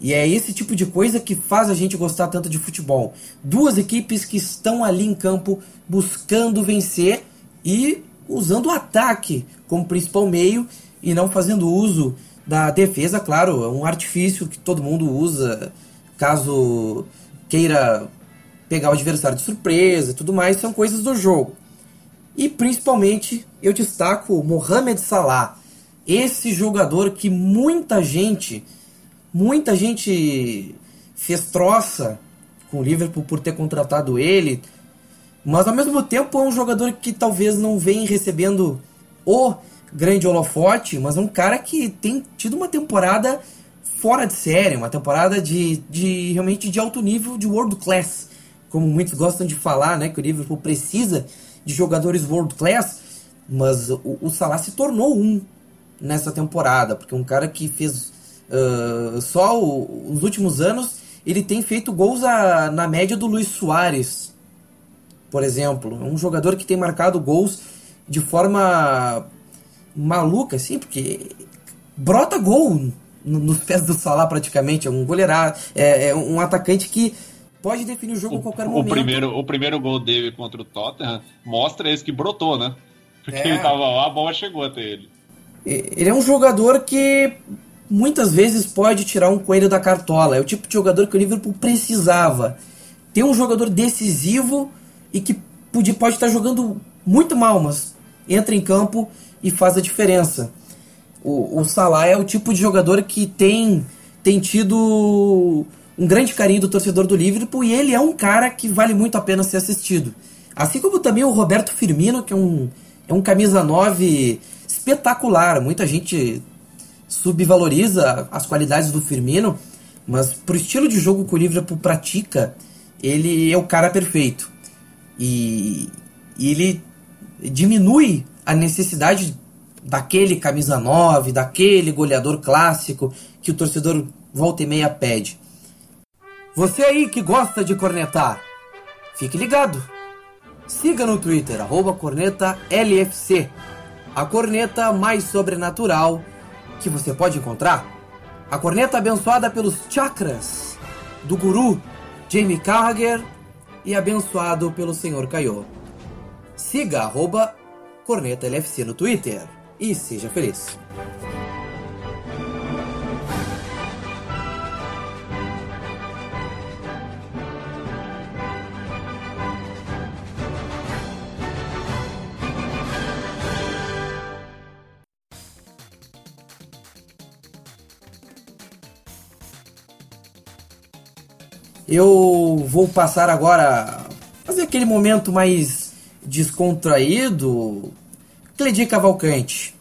E é esse tipo de coisa que faz a gente gostar tanto de futebol. Duas equipes que estão ali em campo buscando vencer e usando o ataque como principal meio e não fazendo uso da defesa, claro, é um artifício que todo mundo usa caso queira pegar o adversário de surpresa e tudo mais, são coisas do jogo. E principalmente eu destaco Mohamed Salah, esse jogador que muita gente Muita gente fez troça com o Liverpool por ter contratado ele, mas ao mesmo tempo é um jogador que talvez não vem recebendo o grande holofote, mas um cara que tem tido uma temporada fora de série, uma temporada de, de realmente de alto nível, de world class, como muitos gostam de falar, né, que o Liverpool precisa de jogadores world class, mas o, o Salah se tornou um nessa temporada, porque um cara que fez uh, só o, os últimos anos, ele tem feito gols a, na média do Luiz Soares, por exemplo, é um jogador que tem marcado gols de forma maluca, assim, porque brota gol nos pés do Salah praticamente, é um goleirado, é, é um atacante que pode definir o jogo o, a qualquer momento. O primeiro, o primeiro gol dele contra o Tottenham mostra esse que brotou, né? Porque é. ele tava lá, a bola chegou até ele. Ele é um jogador que muitas vezes pode tirar um coelho da cartola. É o tipo de jogador que o Liverpool precisava. Ter um jogador decisivo e que pode, pode estar jogando muito mal, mas entra em campo e faz a diferença. O, o Salah é o tipo de jogador que tem, tem tido um grande carinho do torcedor do Liverpool e ele é um cara que vale muito a pena ser assistido. Assim como também o Roberto Firmino, que é um, é um camisa 9 espetacular. Muita gente subvaloriza as qualidades do Firmino, mas pro estilo de jogo que o Liverpool pratica, ele é o cara perfeito. E, e ele diminui a necessidade daquele camisa 9, daquele goleador clássico que o torcedor volta e meia pede. Você aí que gosta de cornetar, fique ligado. Siga no Twitter, arroba corneta LFC, a corneta mais sobrenatural que você pode encontrar. A corneta abençoada pelos chakras do guru Jamie Carragher e abençoado pelo Senhor Kaiô. Siga arroba corneta LFC no Twitter e seja feliz. Eu vou passar agora fazer aquele momento mais descontraído, Cledir Cavalcante,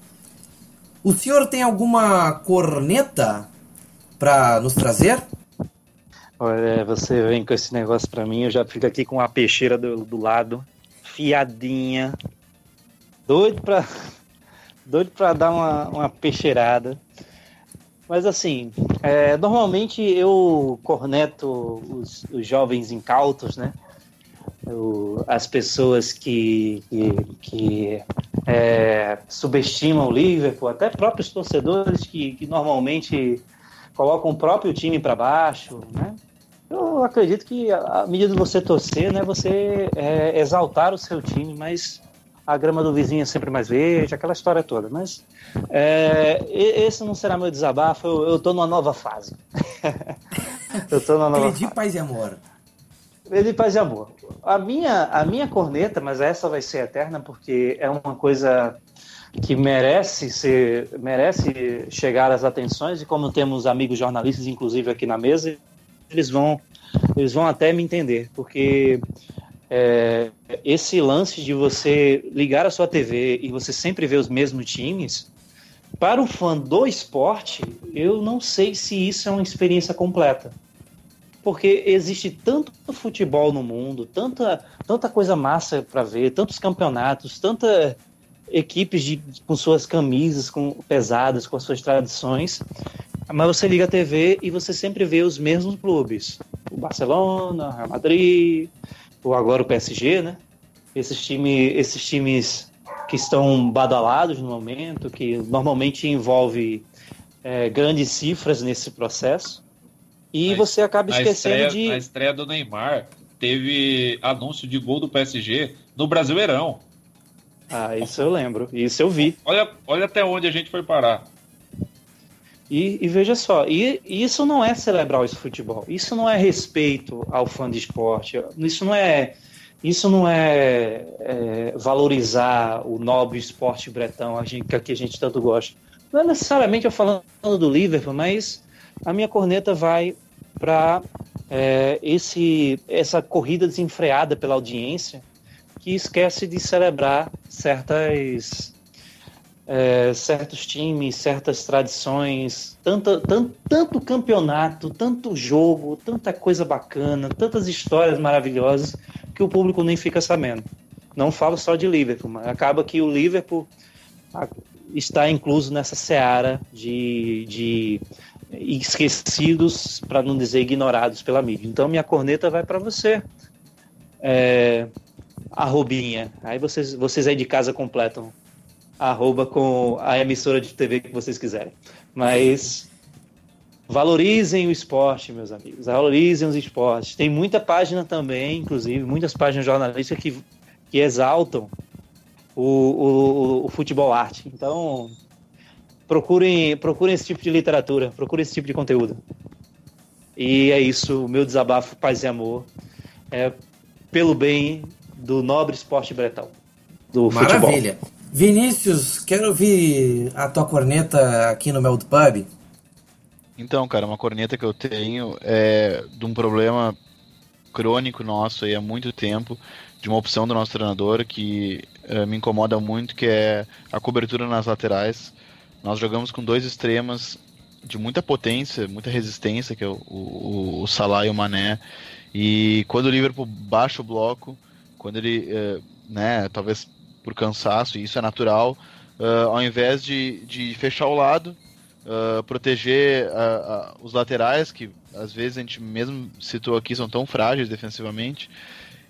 o senhor tem alguma corneta para nos trazer? Olha, você vem com esse negócio para mim, eu já fico aqui com a peixeira do, do lado, fiadinha, doido para doido para dar uma, uma peixeirada. Mas assim, é, normalmente eu corneto os, os jovens incautos, né? O, as pessoas que, que, que é, subestimam o Liverpool, até próprios torcedores que, que normalmente colocam o próprio time para baixo, né? Eu acredito que a medida de você torcer, né, você é, exaltar o seu time, mas a grama do vizinho é sempre mais verde, aquela história toda. Mas é, esse não será meu desabafo, eu, eu tô numa nova fase. eu tô numa nova Acredite, fase. paz e amor. Ele paz e amor. A minha, a minha corneta, mas essa vai ser eterna porque é uma coisa que merece ser, merece chegar às atenções e como temos amigos jornalistas, inclusive aqui na mesa, eles vão, eles vão até me entender, porque é, esse lance de você ligar a sua TV e você sempre ver os mesmos times, para o fã do esporte, eu não sei se isso é uma experiência completa porque existe tanto futebol no mundo, tanta, tanta coisa massa para ver, tantos campeonatos, tanta equipes de, com suas camisas com, pesadas, com as suas tradições, mas você liga a TV e você sempre vê os mesmos clubes. O Barcelona, o Real Madrid, ou agora o PSG, né? Esses, time, esses times que estão badalados no momento, que normalmente envolve é, grandes cifras nesse processo. E você acaba esquecendo estreia, de. Na estreia do Neymar, teve anúncio de gol do PSG no Brasileirão. Ah, isso eu lembro. Isso eu vi. Olha, olha até onde a gente foi parar. E, e, veja só, e, isso não é celebrar esse futebol. Isso não é respeito ao fã de esporte. Isso não é, isso não é, é valorizar o nobre esporte bretão a gente, que a gente tanto gosta. Não é necessariamente eu falando do Liverpool, mas a minha corneta vai para é, esse essa corrida desenfreada pela audiência que esquece de celebrar certas é, certos times, certas tradições, tanto, tanto, tanto campeonato, tanto jogo, tanta coisa bacana, tantas histórias maravilhosas que o público nem fica sabendo. Não falo só de Liverpool, mas acaba que o Liverpool está incluso nessa seara de, de esquecidos, para não dizer ignorados pela mídia. Então minha corneta vai para você. É, arrobinha. Aí vocês, vocês aí de casa completam arroba com a emissora de TV que vocês quiserem. Mas valorizem o esporte, meus amigos. Valorizem os esportes. Tem muita página também, inclusive, muitas páginas jornalísticas que, que exaltam o, o, o futebol arte. Então, procurem, procurem esse tipo de literatura, procurem esse tipo de conteúdo. E é isso, o meu desabafo, paz e amor, é pelo bem do nobre esporte bretão, do Maravilha. futebol. Maravilha. Vinícius, quero ouvir a tua corneta aqui no Mel do Pub. Então, cara, uma corneta que eu tenho é de um problema crônico nosso aí há muito tempo, de uma opção do nosso treinador que uh, me incomoda muito, que é a cobertura nas laterais. Nós jogamos com dois extremas de muita potência, muita resistência, que é o, o, o Salah e o Mané. E quando o Liverpool baixa o bloco, quando ele, uh, né, talvez por cansaço, e isso é natural, uh, ao invés de, de fechar o lado, uh, proteger uh, os laterais, que às vezes a gente mesmo citou aqui, são tão frágeis defensivamente,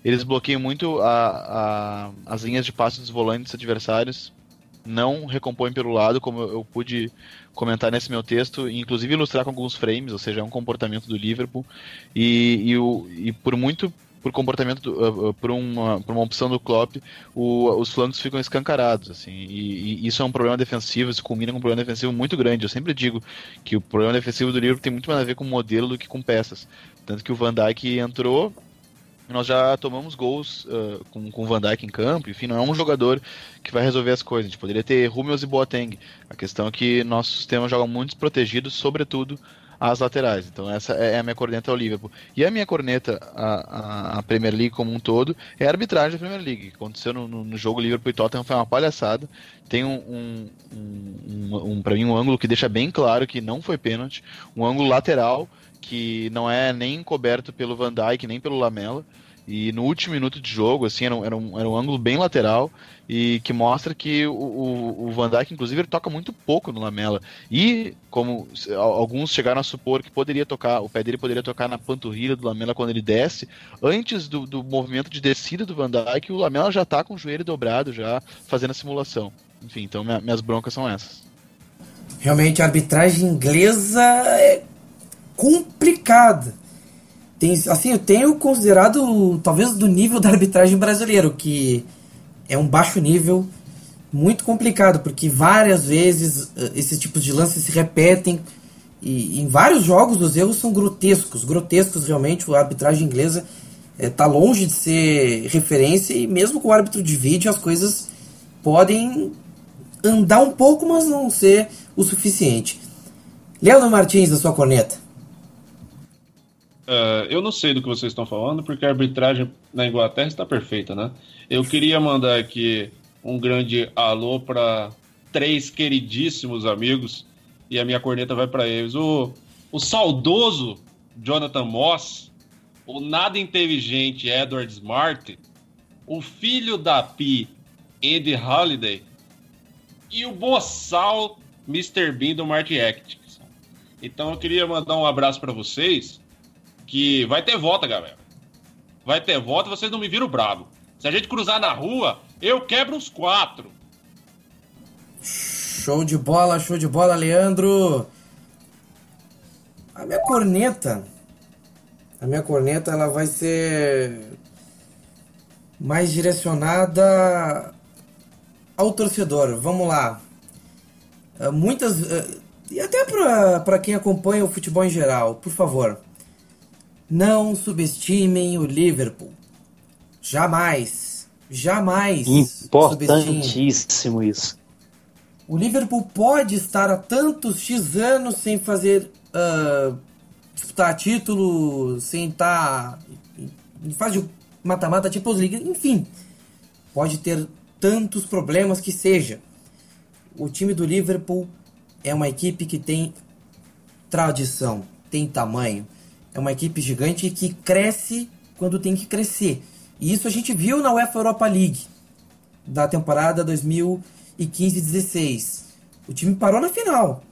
eles bloqueiam muito a, a, as linhas de passe dos volantes adversários, não recompõem pelo lado, como eu, pude comentar nesse meu texto, e inclusive ilustrar com alguns frames, ou seja, é um comportamento do Liverpool, e, e, o, e por muito por comportamento, do, uh, por, uma, por uma opção do Klopp, o, os flancos ficam escancarados, assim, e, e, isso é um problema defensivo, isso combina com um problema defensivo muito grande. Eu sempre digo que o problema defensivo do Liverpool tem muito mais a ver com modelo do que com peças. Tanto que o Van Dijk entrou, nós já tomamos gols uh, com, com o Van Dijk em campo, enfim, não é um jogador que vai resolver as coisas. A gente poderia ter Rummels e Boateng. A questão é que nosso sistema joga muito desprotegido, sobretudo as laterais. Então essa é a minha corneta ao Liverpool. E a minha corneta à, Premier League como um todo é a arbitragem da Premier League. Aconteceu no, no, jogo Liverpool e Tottenham foi uma palhaçada. Tem um, um, um, um, um para mim um ângulo que deixa bem claro que não foi pênalti, um ângulo lateral que não é nem coberto pelo Van Dijk nem pelo Lamela. E no último minuto de jogo, assim, era um, era um, era um ângulo bem lateral e que mostra que o, o, o Van Dijk, inclusive, ele toca muito pouco no Lamela. E, como alguns chegaram a supor que poderia tocar, o pé dele poderia tocar na panturrilha do Lamela quando ele desce, antes do, do movimento de descida do Van Dijk, o Lamela já está com o joelho dobrado, já fazendo a simulação. Enfim, então minha, minhas broncas são essas. Realmente, a arbitragem inglesa é complicada tem, assim, eu tenho considerado talvez do nível da arbitragem brasileira, que é um baixo nível, muito complicado, porque várias vezes uh, esses tipos de lances se repetem e em vários jogos os erros são grotescos, grotescos realmente, a arbitragem inglesa está eh, longe de ser referência e mesmo com o árbitro de vídeo as coisas podem andar um pouco, mas não ser o suficiente. Leandro Martins, da sua corneta. Uh, eu não sei do que vocês estão falando, porque a arbitragem na Inglaterra está perfeita, né? Eu queria mandar aqui um grande alô para três queridíssimos amigos, e a minha corneta vai para eles. O, o saudoso Jonathan Moss, o nada inteligente Edward Smart, o filho da Pi, Andy Holiday, e o boçal Mr. Bean do Marty Act. Então eu queria mandar um abraço para vocês que vai ter volta, galera. Vai ter volta, vocês não me viram bravo. Se a gente cruzar na rua, eu quebro os quatro. Show de bola, show de bola, Leandro. A minha corneta, a minha corneta, ela vai ser mais direcionada ao torcedor. Vamos lá. Eh, muitas eh, e até para quem acompanha o futebol em geral, por favor. Não subestimem o Liverpool. Jamais. Jamais. Importantíssimo isso. O Liverpool pode estar há tantos X anos sem fazer uh, disputar título, sem estar em fase de mata-mata, tipo os League, enfim. Pode ter tantos problemas que seja. o time do Liverpool é uma equipe que tem tradição, tem tamanho. É uma equipe gigante que cresce quando tem que crescer. E isso a gente viu na UEFA Europa League da temporada 2015-16. O time parou na final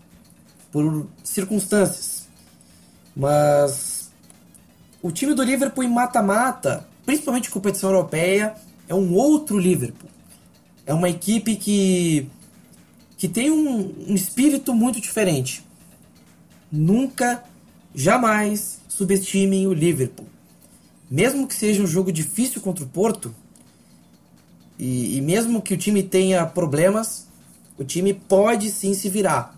por circunstâncias. Mas o time do Liverpool em mata-mata, principalmente em competição europeia, é um outro Liverpool. É uma equipe que, que tem um, um espírito muito diferente. Nunca, jamais subestimem o Liverpool. Mesmo que seja um jogo difícil contra o Porto, e, e mesmo que o time tenha problemas, o time pode sim se virar.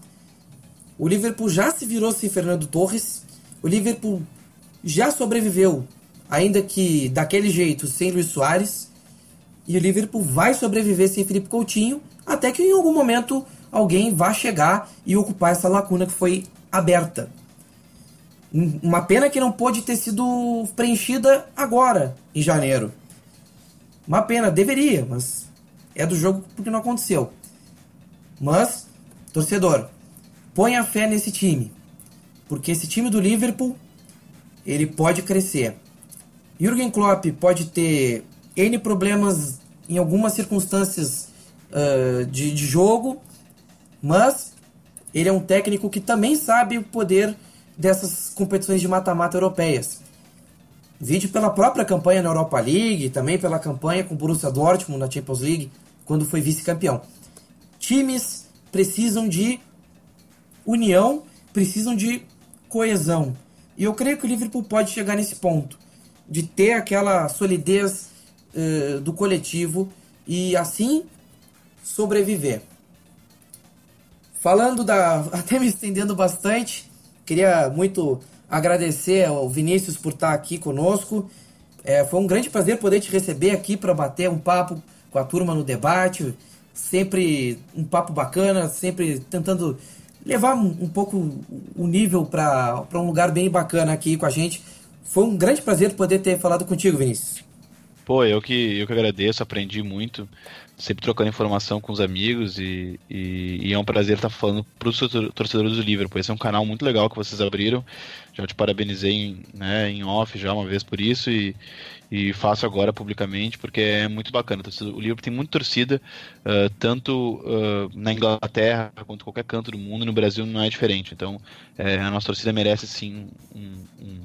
O Liverpool já se virou sem Fernando Torres. O Liverpool já sobreviveu, ainda que daquele jeito, sem Luiz Soares. E o Liverpool vai sobreviver sem Felipe Coutinho, até que em algum momento alguém vá chegar e ocupar essa lacuna que foi aberta. Uma pena que não pôde ter sido preenchida agora, em janeiro. Uma pena, deveria, mas é do jogo porque não aconteceu. Mas, torcedor, ponha fé nesse time. Porque esse time do Liverpool, ele pode crescer. Jürgen Klopp pode ter N problemas em algumas circunstâncias uh, de, de jogo, mas ele é um técnico que também sabe o poder dessas competições de mata-mata europeias. Vídeo pela própria campanha na Europa League, também pela campanha com o Borussia Dortmund na Champions League, quando foi vice-campeão. Times precisam de união, precisam de coesão. E eu creio que o Liverpool pode chegar nesse ponto, de ter aquela solidez uh, do coletivo e assim sobreviver. Falando da. até me estendendo bastante, queria muito agradecer ao Vinícius por estar aqui conosco. É, foi um grande prazer poder te receber aqui para bater um papo com a turma no debate. Sempre um papo bacana, sempre tentando levar um pouco o nível para um lugar bem bacana aqui com a gente. Foi um grande prazer poder ter falado contigo, Vinícius. Pô, eu que, eu que agradeço, aprendi muito sempre trocando informação com os amigos e, e, e é um prazer estar falando para os torcedores do Liverpool. Esse é um canal muito legal que vocês abriram. Já te parabenizei em, né, em off já uma vez por isso e, e faço agora publicamente porque é muito bacana. O Liverpool tem muita torcida, uh, tanto uh, na Inglaterra quanto em qualquer canto do mundo, no Brasil não é diferente. Então é, a nossa torcida merece sim um, um,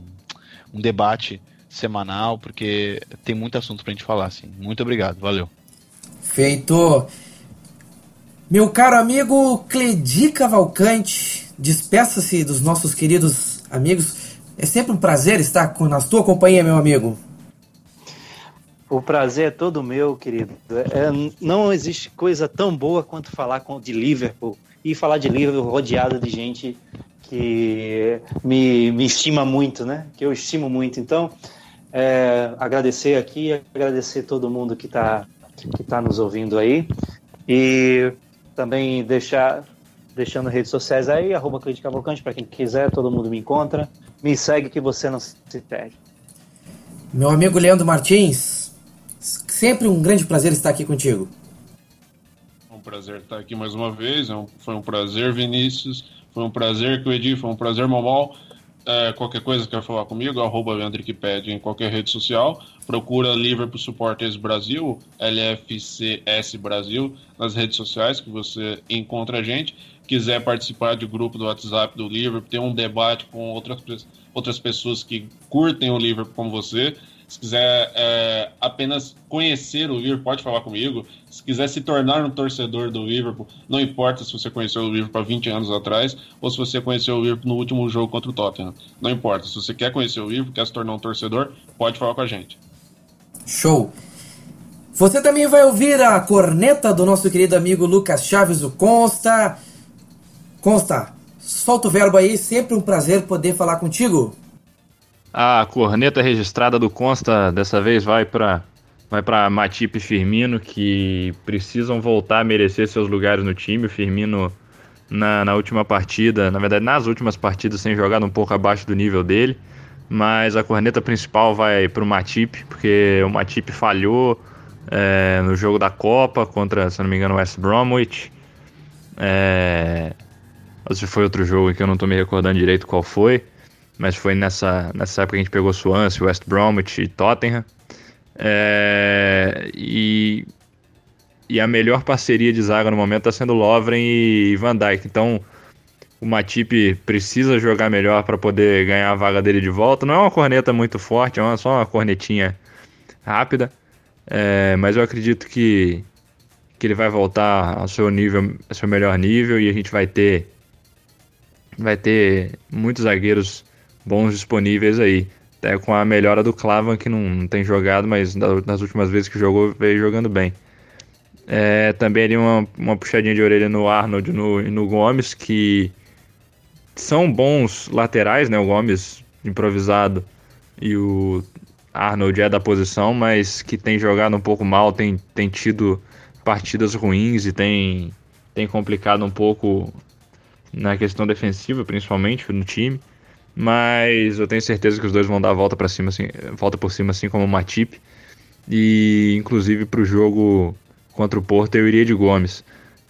um debate semanal porque tem muito assunto para a gente falar. Assim. Muito obrigado, valeu. Feito. Meu caro amigo Cledi Cavalcante, despeça-se dos nossos queridos amigos. É sempre um prazer estar na tua companhia, meu amigo. O prazer é todo meu, querido. É, não existe coisa tão boa quanto falar de Liverpool e falar de Liverpool rodeado de gente que me, me estima muito, né? Que eu estimo muito. Então, é, agradecer aqui, agradecer todo mundo que está que está nos ouvindo aí. E também deixar deixando redes sociais aí, arroba Cavalcante, para quem quiser, todo mundo me encontra. Me segue que você não se perde. Meu amigo Leandro Martins, sempre um grande prazer estar aqui contigo. É um prazer estar aqui mais uma vez, é foi um prazer, Vinícius, foi um prazer Edi, foi um prazer, Momol. É, qualquer coisa quer falar comigo, arroba em qualquer rede social. Procura Liverpool Supporters Brasil, LFCS Brasil, nas redes sociais que você encontra a gente. Quiser participar de grupo do WhatsApp do Liverpool, ter um debate com outras, outras pessoas que curtem o Liverpool como você, se quiser é, apenas conhecer o Liverpool, pode falar comigo. Se quiser se tornar um torcedor do Liverpool, não importa se você conheceu o Liverpool há 20 anos atrás ou se você conheceu o Liverpool no último jogo contra o Tottenham. Não importa. Se você quer conhecer o Liverpool, quer se tornar um torcedor, pode falar com a gente. Show! Você também vai ouvir a corneta do nosso querido amigo Lucas Chaves, o Consta. Consta, solta o verbo aí, sempre um prazer poder falar contigo. A corneta registrada do Consta dessa vez vai para vai para Matip e Firmino, que precisam voltar a merecer seus lugares no time. O Firmino, na, na última partida, na verdade, nas últimas partidas, tem jogado um pouco abaixo do nível dele mas a corneta principal vai para o Matip, porque o Matip falhou é, no jogo da Copa contra, se não me engano, West Bromwich. É... Ou se foi outro jogo que eu não tô me recordando direito qual foi, mas foi nessa, nessa época que a gente pegou Swansea, West Bromwich e Tottenham. É... E... e a melhor parceria de zaga no momento está sendo Lovren e Van Dijk. Então o Matip precisa jogar melhor para poder ganhar a vaga dele de volta. Não é uma corneta muito forte, é uma, só uma cornetinha rápida. É, mas eu acredito que, que ele vai voltar ao seu nível, ao seu melhor nível e a gente vai ter vai ter muitos zagueiros bons disponíveis aí. Até com a melhora do Clavan, que não, não tem jogado, mas nas últimas vezes que jogou, veio jogando bem. É, também ali uma, uma puxadinha de orelha no Arnold e no, no Gomes, que são bons laterais, né? O Gomes improvisado e o Arnold é da posição, mas que tem jogado um pouco mal, tem, tem tido partidas ruins e tem, tem complicado um pouco na questão defensiva, principalmente no time. Mas eu tenho certeza que os dois vão dar a volta para cima, assim, volta por cima, assim como o Matip. E inclusive para o jogo contra o Porto eu iria de Gomes.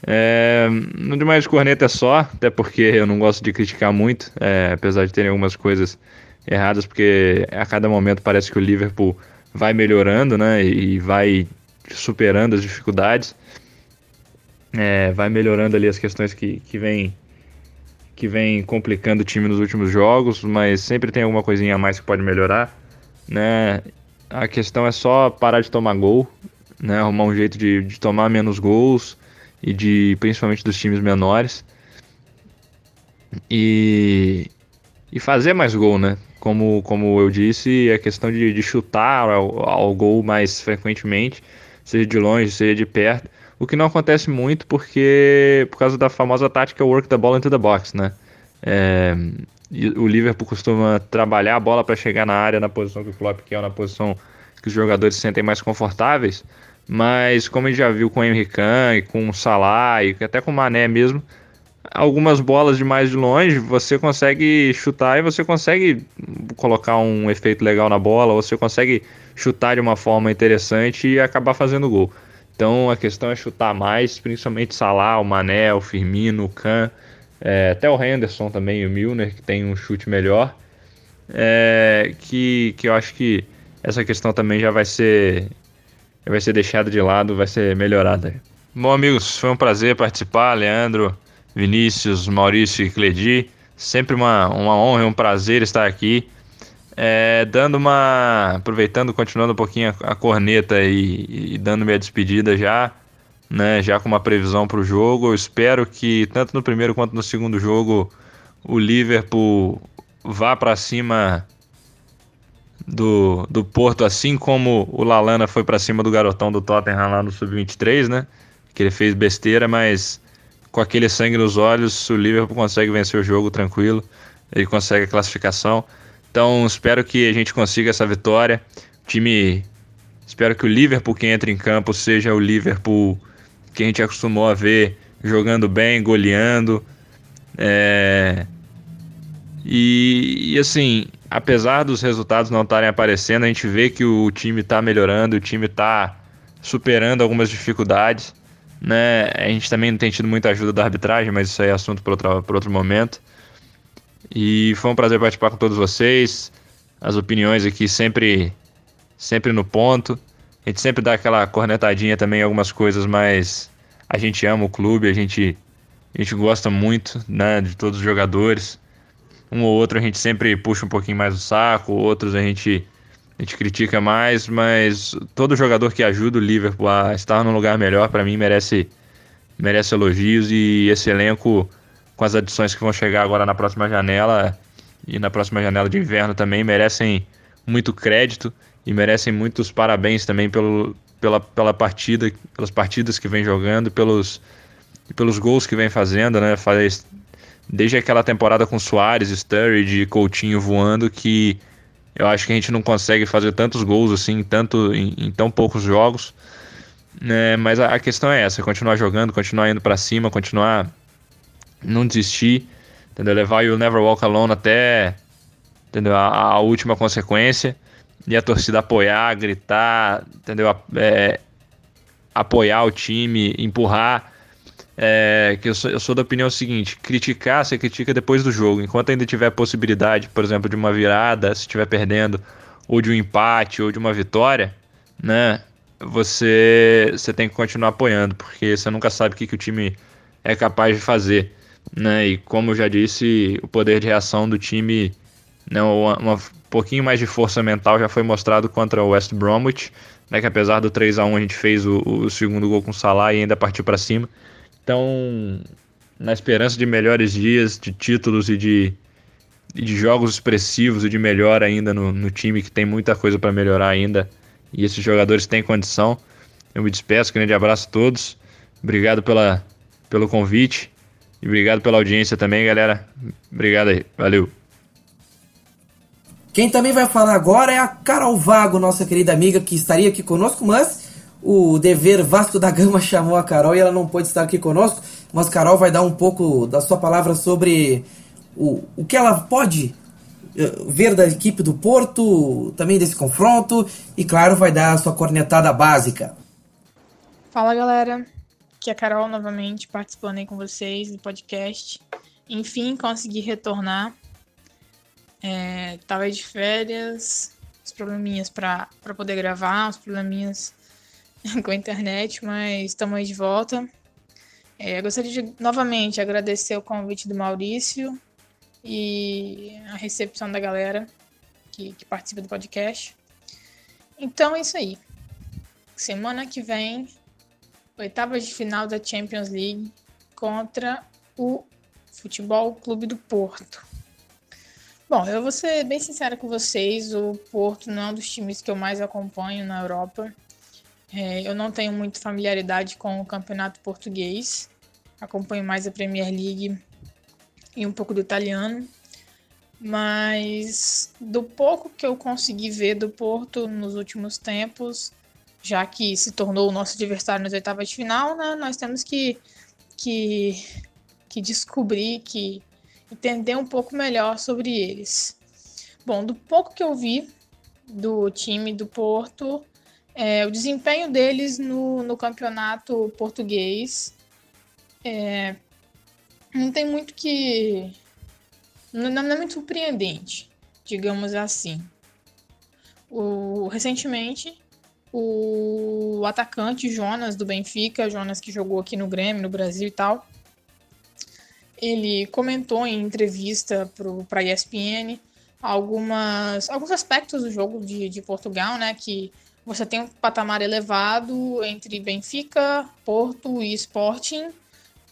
É, no demais de corneta é só, até porque eu não gosto de criticar muito, é, apesar de terem algumas coisas erradas, porque a cada momento parece que o Liverpool vai melhorando, né? E vai superando as dificuldades. É, vai melhorando ali as questões que, que vem que vem complicando o time nos últimos jogos, mas sempre tem alguma coisinha a mais que pode melhorar, né? A questão é só parar de tomar gol, né? Arrumar um jeito de, de tomar menos gols e de principalmente dos times menores e, e fazer mais gol, né? Como, como eu disse, é questão de, de chutar ao, ao gol mais frequentemente, seja de longe, seja de perto. O que não acontece muito porque por causa da famosa tática work the ball into the box, né? É, o Liverpool costuma trabalhar a bola para chegar na área na posição que o Klopp quer, na posição que os jogadores se sentem mais confortáveis. Mas como a gente já viu com o Henry Khan, com o Salah e até com o Mané mesmo, algumas bolas de mais de longe, você consegue chutar e você consegue colocar um efeito legal na bola, você consegue chutar de uma forma interessante e acabar fazendo gol. Então a questão é chutar mais, principalmente Salah, o Mané, o Firmino, o Kahn, é, até o Henderson também, o Milner, que tem um chute melhor. É, que, que eu acho que essa questão também já vai ser vai ser deixada de lado, vai ser melhorada. Bom, amigos, foi um prazer participar, Leandro. Vinícius, Maurício e Cledi. Sempre uma, uma honra e um prazer estar aqui. É, dando uma. Aproveitando, continuando um pouquinho a, a corneta e, e, dando minha despedida já, né? Já com uma previsão para o jogo. Eu espero que, tanto no primeiro quanto no segundo jogo, o Liverpool vá para cima do, do Porto, assim como o Lalana foi para cima do garotão do Tottenham lá no Sub-23, né? Que ele fez besteira, mas com aquele sangue nos olhos, o Liverpool consegue vencer o jogo tranquilo, ele consegue a classificação. Então, espero que a gente consiga essa vitória. Time, espero que o Liverpool que entra em campo seja o Liverpool que a gente acostumou a ver jogando bem, goleando. É... E, e, assim, apesar dos resultados não estarem aparecendo, a gente vê que o time está melhorando, o time está superando algumas dificuldades. Né? A gente também não tem tido muita ajuda da arbitragem, mas isso aí é assunto para outro momento. E foi um prazer participar com todos vocês. As opiniões aqui sempre, sempre no ponto. A gente sempre dá aquela cornetadinha também em algumas coisas, mas a gente ama o clube, a gente, a gente gosta muito né, de todos os jogadores. Um ou outro a gente sempre puxa um pouquinho mais o saco, outros a gente a gente critica mais, mas todo jogador que ajuda o Liverpool a estar num lugar melhor, para mim, merece, merece elogios e esse elenco, com as adições que vão chegar agora na próxima janela e na próxima janela de inverno também, merecem muito crédito e merecem muitos parabéns também pelo, pela, pela partida, pelas partidas que vem jogando, pelos, pelos gols que vem fazendo, né? Faz, desde aquela temporada com Soares, Sturridge e Coutinho voando que eu acho que a gente não consegue fazer tantos gols assim, tanto em, em tão poucos jogos. Né? Mas a, a, questão é essa: continuar jogando, continuar indo para cima, continuar não desistir, entendeu? Levar o Never Walk Alone até entendeu? A, a última consequência e a torcida apoiar, gritar, entendeu? É, apoiar o time, empurrar. é, que eu sou, eu sou da opinião seguinte: criticar, você critica depois do jogo. Enquanto ainda tiver possibilidade, por exemplo, de uma virada, se estiver perdendo, ou de um empate, ou de uma vitória, né? Você, você tem que continuar apoiando, porque você nunca sabe o que, que o time é capaz de fazer. Né? E como eu já disse, o poder de reação do time, né, um pouquinho mais de força mental já foi mostrado contra o West Bromwich, né, que apesar do 3 a 1 a gente fez o, o segundo gol com o Salah e ainda partiu para cima. Então, na esperança de melhores dias, de títulos e de, e de jogos expressivos e de melhor ainda no, no time que tem muita coisa para melhorar ainda e esses jogadores têm condição. Eu me despeço, grande abraço a todos. Obrigado pela, pelo convite e obrigado pela audiência também, galera. Obrigado aí, valeu. Quem também vai falar agora é a Carol Vago, nossa querida amiga que estaria aqui conosco, mas o dever Vasco da Gama chamou a Carol e ela não pôde estar aqui conosco. Mas Carol vai dar um pouco da sua palavra sobre o, o que ela pode eh, ver da equipe do Porto, também desse confronto, e claro, vai dar a sua cornetada básica. Fala galera, é a Carol novamente participando aí com vocês do podcast. Enfim, consegui retornar. É, tava de férias, os probleminhas para poder gravar, os probleminhas com a internet, mas estamos aí de volta. É, gostaria de novamente agradecer o convite do Maurício e a recepção da galera que, que participa do podcast. Então é isso aí. Semana que vem, oitavas de final da Champions League contra o Futebol Clube do Porto. Bom, eu vou ser bem sincera com vocês, o Porto não é um dos times que eu mais acompanho na Europa. É, eu não tenho muita familiaridade com o campeonato português, acompanho mais a Premier League e um pouco do italiano, mas do pouco que eu consegui ver do Porto nos últimos tempos, já que se tornou o nosso adversário nas oitavas de final, né, nós temos que, que, que descobrir, que entender um pouco melhor sobre eles. Bom, do pouco que eu vi do time do Porto, é, o desempenho deles no, no campeonato português é, não tem muito que. Não, não, é muito surpreendente, digamos assim. O, recentemente, o atacante Jonas do Benfica, Jonas que jogou aqui no Grêmio, no Brasil e tal, ele comentou em entrevista para a ESPN algumas, alguns aspectos do jogo de, de Portugal, né? Que você tem um patamar elevado entre Benfica, Porto e Sporting.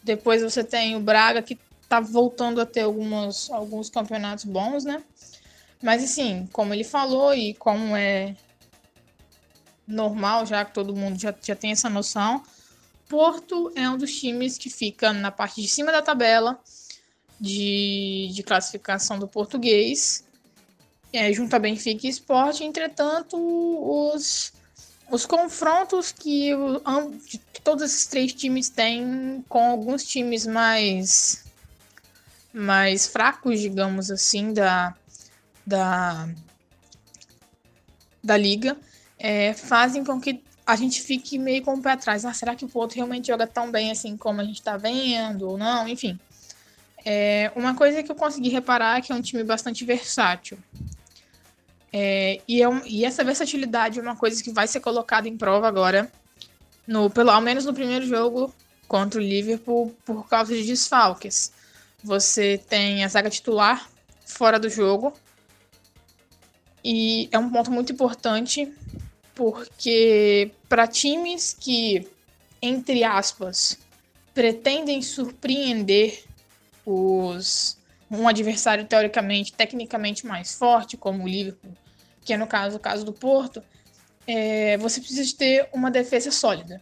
Depois você tem o Braga, que tá voltando a ter algumas, alguns campeonatos bons, né? Mas assim, como ele falou e como é normal, já que todo mundo já, já tem essa noção, Porto é um dos times que fica na parte de cima da tabela de, de classificação do português é, junto a Benfica e Sport. Entretanto, os, os confrontos que, que todos esses três times têm com alguns times mais mais fracos, digamos assim, da, da, da liga, é, fazem com que a gente fique meio com o pé atrás. Ah, será que o Porto realmente joga tão bem assim como a gente está vendo ou não? Enfim. É, uma coisa que eu consegui reparar é que é um time bastante versátil. É, e, é um, e, essa versatilidade é uma coisa que vai ser colocada em prova agora, no, pelo, ao menos no primeiro jogo contra o Liverpool, por causa de desfalques. Você tem a zaga titular fora do jogo, e é um ponto muito importante, porque para times que, entre aspas, pretendem surpreender os um adversário teoricamente, tecnicamente mais forte, como o Liverpool, que é no caso o caso do Porto, é, você precisa ter uma defesa sólida.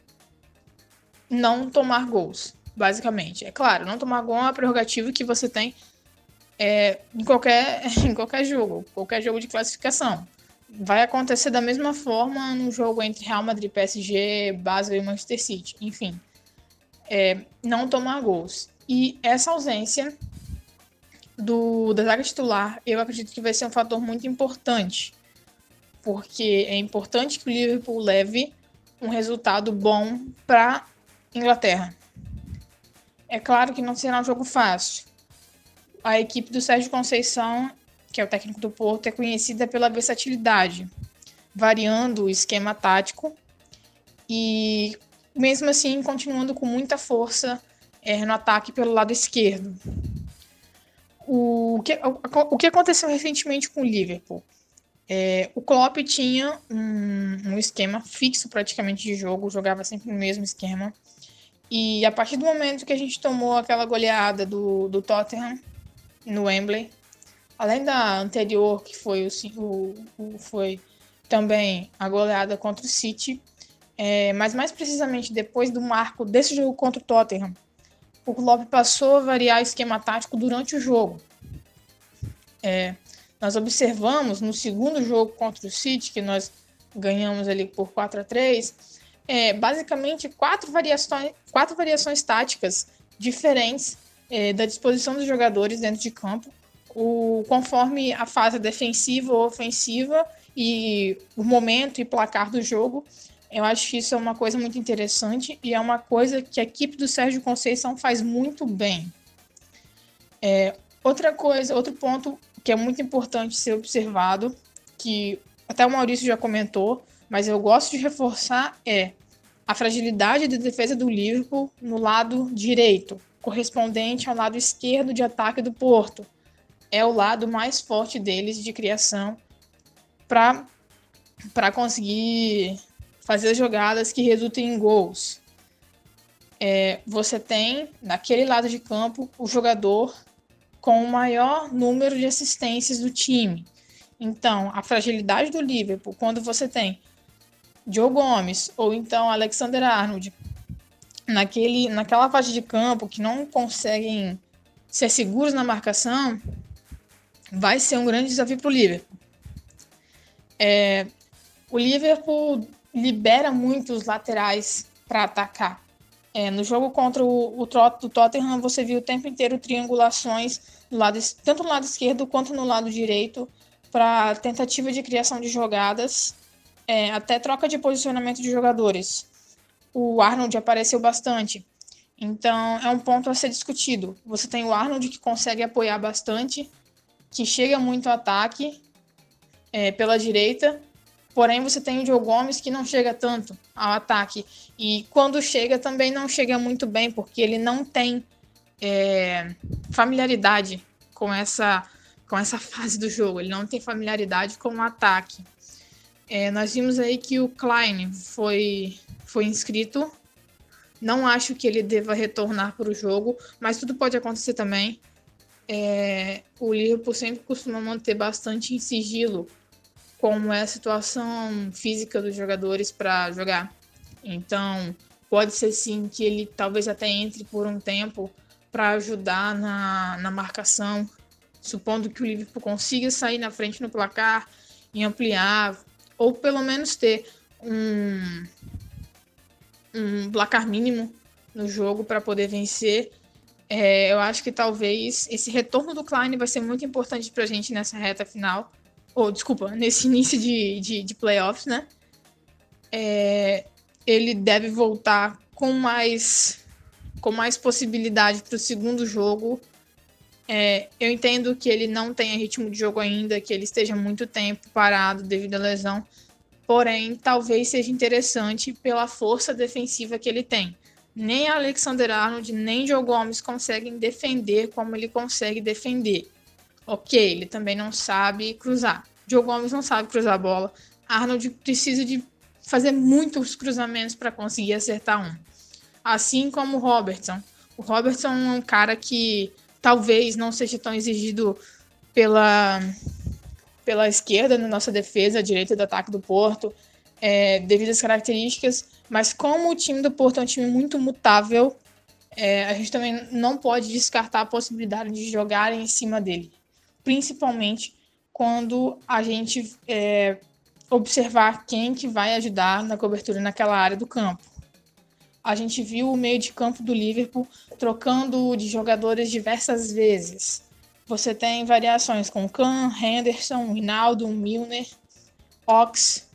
Não tomar gols, basicamente. É claro, não tomar gol é uma prerrogativa que você tem é, em, qualquer, em qualquer jogo, qualquer jogo de classificação. Vai acontecer da mesma forma no jogo entre Real Madrid, PSG, Basel e Manchester City. Enfim, é, não tomar gols. E essa ausência do, da zaga titular, eu acredito que vai ser um fator muito importante. Porque é importante que o Liverpool leve um resultado bom para Inglaterra. É claro que não será um jogo fácil. A equipe do Sérgio Conceição, que é o técnico do Porto, é conhecida pela versatilidade, variando o esquema tático e, mesmo assim, continuando com muita força é, no ataque pelo lado esquerdo. O que, o, o que aconteceu recentemente com o Liverpool? É, o Klopp tinha um, um, esquema fixo praticamente de jogo, jogava sempre no mesmo esquema. E a partir do momento que a gente tomou aquela goleada do, do Tottenham no Wembley, além da anterior, que foi, o, o, o foi também a goleada contra o City, é, mas mais precisamente depois do marco desse jogo contra o Tottenham, o Klopp passou a variar o esquema tático durante o jogo. É, nós observamos no segundo jogo contra o City, que nós ganhamos ali por 4 a 3 é, basicamente quatro variações, quatro variações táticas diferentes é, da disposição dos jogadores dentro de campo, o, conforme a fase defensiva ou ofensiva e o momento e placar do jogo. Eu acho que isso é uma coisa muito interessante e é uma coisa que a equipe do Sérgio Conceição faz muito bem. É, outra coisa, outro ponto que é muito importante ser observado, que até o Maurício já comentou, mas eu gosto de reforçar é a fragilidade da defesa do Liverpool no lado direito, correspondente ao lado esquerdo de ataque do Porto. É o lado mais forte deles de criação para conseguir fazer jogadas que resultem em gols. É, você tem, naquele lado de campo, o jogador com o maior número de assistências do time. Então, a fragilidade do Liverpool, quando você tem Joe Gomes ou então Alexander Arnold naquele, naquela faixa de campo que não conseguem ser seguros na marcação, vai ser um grande desafio para o Liverpool. É, o Liverpool libera muito os laterais para atacar. É, no jogo contra o, o, o Tottenham, você viu o tempo inteiro triangulações no lado, tanto no lado esquerdo quanto no lado direito para tentativa de criação de jogadas, é, até troca de posicionamento de jogadores. O Arnold apareceu bastante. Então é um ponto a ser discutido. Você tem o Arnold que consegue apoiar bastante, que chega muito ao ataque é, pela direita, Porém, você tem o Joe Gomes que não chega tanto ao ataque. E quando chega, também não chega muito bem, porque ele não tem é, familiaridade com essa, com essa fase do jogo. Ele não tem familiaridade com o ataque. É, nós vimos aí que o Klein foi, foi inscrito. Não acho que ele deva retornar para o jogo, mas tudo pode acontecer também. É, o Liverpool sempre costuma manter bastante em sigilo como é a situação física dos jogadores para jogar. Então, pode ser sim que ele talvez até entre por um tempo para ajudar na, na marcação, supondo que o Liverpool consiga sair na frente no placar e ampliar, ou pelo menos ter um, um placar mínimo no jogo para poder vencer. É, eu acho que talvez esse retorno do Klein vai ser muito importante para a gente nessa reta final, ou desculpa, nesse início de, de, de playoffs, né? É, ele deve voltar com mais com mais possibilidade para o segundo jogo. É, eu entendo que ele não tenha ritmo de jogo ainda, que ele esteja muito tempo parado devido à lesão. Porém, talvez seja interessante pela força defensiva que ele tem. Nem Alexander Arnold, nem Joe Gomes conseguem defender como ele consegue defender. Ok, ele também não sabe cruzar. Joe Gomes não sabe cruzar a bola. Arnold precisa de fazer muitos cruzamentos para conseguir acertar um. Assim como o Robertson. O Robertson é um cara que talvez não seja tão exigido pela, pela esquerda na nossa defesa, direita do ataque do Porto, é, devido às características, mas como o time do Porto é um time muito mutável, é, a gente também não pode descartar a possibilidade de jogar em cima dele principalmente quando a gente é, observar quem que vai ajudar na cobertura naquela área do campo. A gente viu o meio de campo do Liverpool trocando de jogadores diversas vezes. Você tem variações com Kahn, Henderson, Rinaldo, Milner, Ox.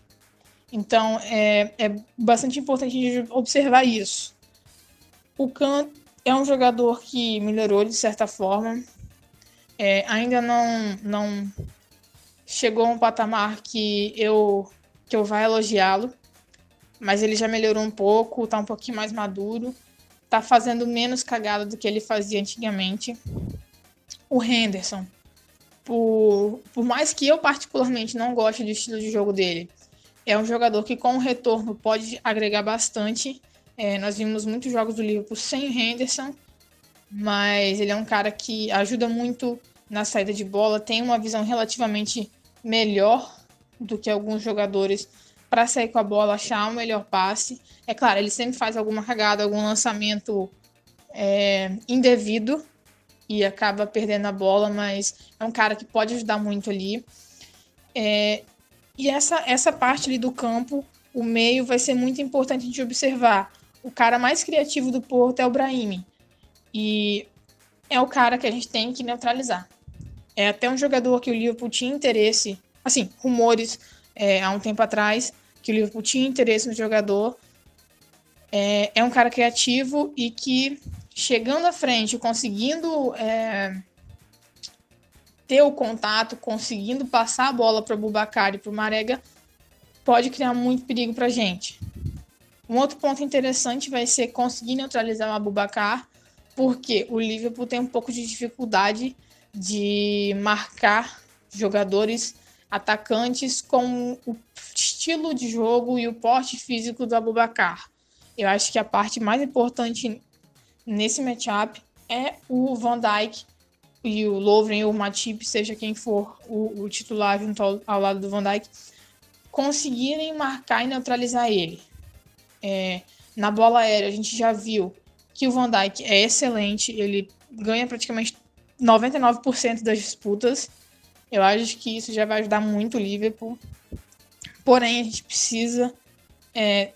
Então é, é bastante importante observar isso. O Kahn é um jogador que melhorou de certa forma. É, ainda não, não chegou a um patamar que eu, que eu vá elogiá-lo, mas ele já melhorou um pouco, tá um pouquinho mais maduro, tá fazendo menos cagada do que ele fazia antigamente. O Henderson, por, por mais que eu particularmente não goste do estilo de jogo dele, é um jogador que com o retorno pode agregar bastante. É, nós vimos muitos jogos do Liverpool sem Henderson, mas ele é um cara que ajuda muito na saída de bola, tem uma visão relativamente melhor do que alguns jogadores para sair com a bola, achar o melhor passe. É claro, ele sempre faz alguma cagada, algum lançamento é, indevido e acaba perdendo a bola, mas é um cara que pode ajudar muito ali. É, e essa, essa parte ali do campo, o meio, vai ser muito importante gente observar. O cara mais criativo do Porto é o Brahimi. E é o cara que a gente tem que neutralizar. É até um jogador que o Liverpool tinha interesse, assim, rumores é, há um tempo atrás, que o Liverpool tinha interesse no jogador. É, é um cara criativo e que, chegando à frente, conseguindo é, ter o contato, conseguindo passar a bola para o Bubacar e para o Marega, pode criar muito perigo para a gente. Um outro ponto interessante vai ser conseguir neutralizar o Abubacar, porque o Liverpool tem um pouco de dificuldade de marcar jogadores atacantes com o estilo de jogo e o porte físico do Abubacar. Eu acho que a parte mais importante nesse matchup é o Van Dijk e o Lovren ou o Matip, seja quem for o, o titular junto ao, ao, lado do Van Dijk, conseguirem marcar e neutralizar ele. É, na bola aérea, a gente já viu que o Van Dijk é excelente, ele ganha praticamente 99% das disputas. Eu acho que isso já vai ajudar muito o Liverpool. Porém, a gente precisa é,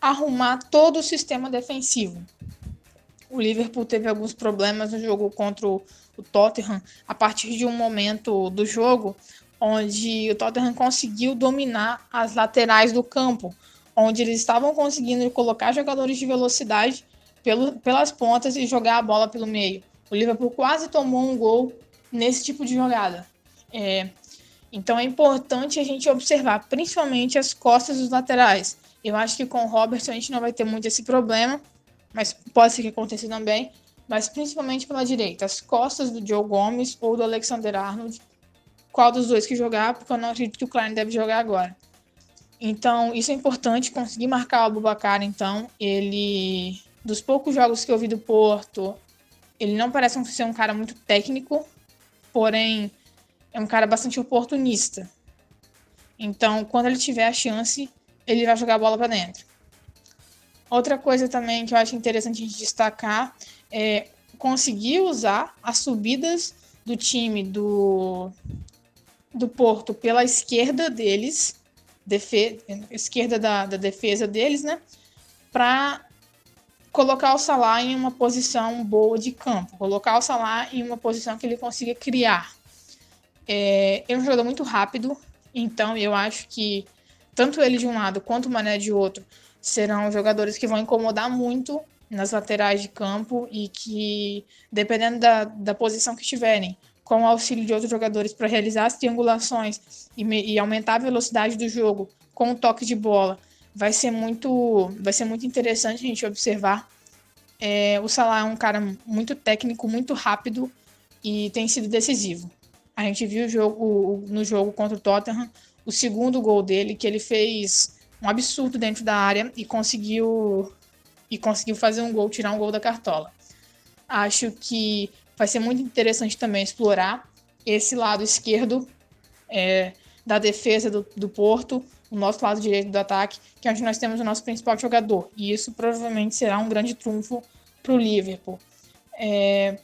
arrumar todo o sistema defensivo. O Liverpool teve alguns problemas no jogo contra o, o Tottenham a partir de um momento do jogo onde o Tottenham conseguiu dominar as laterais do campo, onde eles estavam conseguindo colocar jogadores de velocidade pelo, pelas pontas e jogar a bola pelo meio. O Liverpool quase tomou um gol nesse tipo de jogada. É, então é importante a gente observar, principalmente as costas dos laterais. Eu acho que com o Robertson a gente não vai ter muito esse problema, mas pode ser que aconteça também. Mas principalmente pela direita, as costas do Joe Gomes ou do Alexander Arnold. Qual dos dois que jogar, porque eu não acredito que o Klein deve jogar agora. Então, isso é importante, conseguir marcar o Abubacar, então. Ele, dos poucos jogos que eu vi do Porto, ele não parece ser um cara muito técnico, porém é um cara bastante oportunista. Então, quando ele tiver a chance, ele vai jogar a bola para dentro. Outra coisa também que eu acho interessante de destacar é usar as subidas do time do, do Porto pela esquerda deles, defe, esquerda da, da defesa deles, né? Para colocar o Salah em uma posição boa de campo, colocar o Salah em uma posição que ele consiga criar. É, é um jogador muito rápido, então eu acho que tanto ele de um lado quanto o Mané de outro serão jogadores que vão incomodar muito nas laterais de campo e que, dependendo da, da posição que estiverem, com o auxílio de outros jogadores para realizar as triangulações e, e, aumentar a velocidade do jogo com o toque de bola, vai ser muito, vai ser muito interessante a gente observar. É, o Salah é um cara muito técnico, muito rápido e tem sido decisivo. A gente viu o jogo, no jogo contra o Tottenham o segundo gol dele, que ele fez um absurdo dentro da área e conseguiu e conseguiu fazer um gol, tirar um gol da cartola. Acho que vai ser muito interessante também explorar esse lado esquerdo é, da defesa do, do Porto, o nosso lado direito do ataque, que é onde nós temos o nosso principal jogador. E isso provavelmente será um grande trunfo para o Liverpool. É,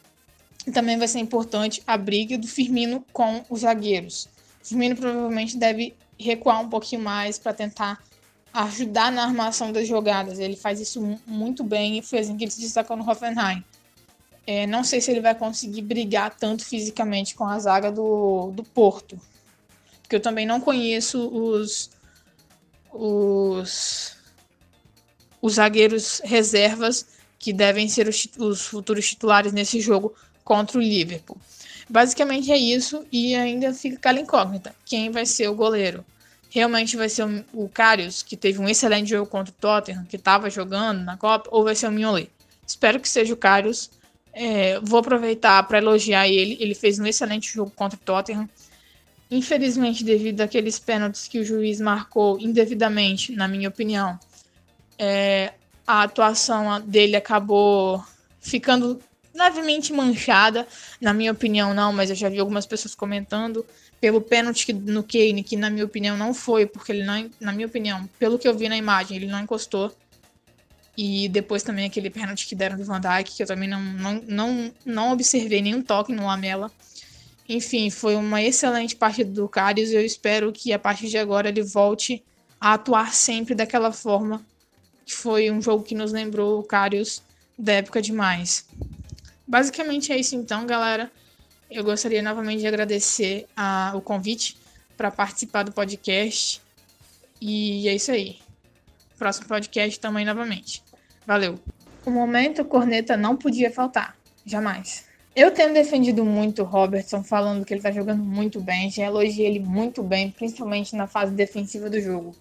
também vai ser importante a briga do Firmino com os zagueiros. O Firmino provavelmente deve recuar um pouquinho mais para tentar ajudar na armação das jogadas. Ele faz isso muito bem e foi assim que ele se destacou no Hoffenheim. É, não sei se ele vai conseguir brigar tanto fisicamente com a zaga do, do Porto. Porque eu também não conheço os, os, os zagueiros reservas que devem ser os, os futuros titulares nesse jogo contra o Liverpool. Basicamente é isso e ainda fica aquela incógnita. Quem vai ser o goleiro? Realmente vai ser o, Karius, que teve um excelente jogo contra o Tottenham, que estava jogando na Copa, ou vai ser o Mignolet? Espero que seja o Karius. É, vou aproveitar para elogiar ele. Ele fez um excelente jogo contra o Tottenham. Infelizmente, devido àqueles pênaltis que o juiz marcou indevidamente, na minha opinião, é, a atuação dele acabou ficando levemente manchada. Na minha opinião, não, mas eu já vi algumas pessoas comentando pelo pênalti no Kane, que na minha opinião não foi, porque ele não, na minha opinião, pelo que eu vi na imagem, ele não encostou. E depois também aquele pênalti que deram do Van Dijk, que eu também não, não, não, não observei nenhum toque no Lamela. Enfim, foi uma excelente partida do Karius e eu espero que a partir de agora ele volte a atuar sempre daquela forma que foi um jogo que nos lembrou o Karius da época demais. Basicamente é isso então, galera. Eu gostaria novamente de agradecer a, o convite para participar do podcast. E é isso aí. Próximo podcast também novamente. Valeu. O momento corneta não podia faltar. Jamais. Eu tenho defendido muito o Robertson, falando que ele tá jogando muito bem. Já elogiei ele muito bem, principalmente na fase defensiva do jogo.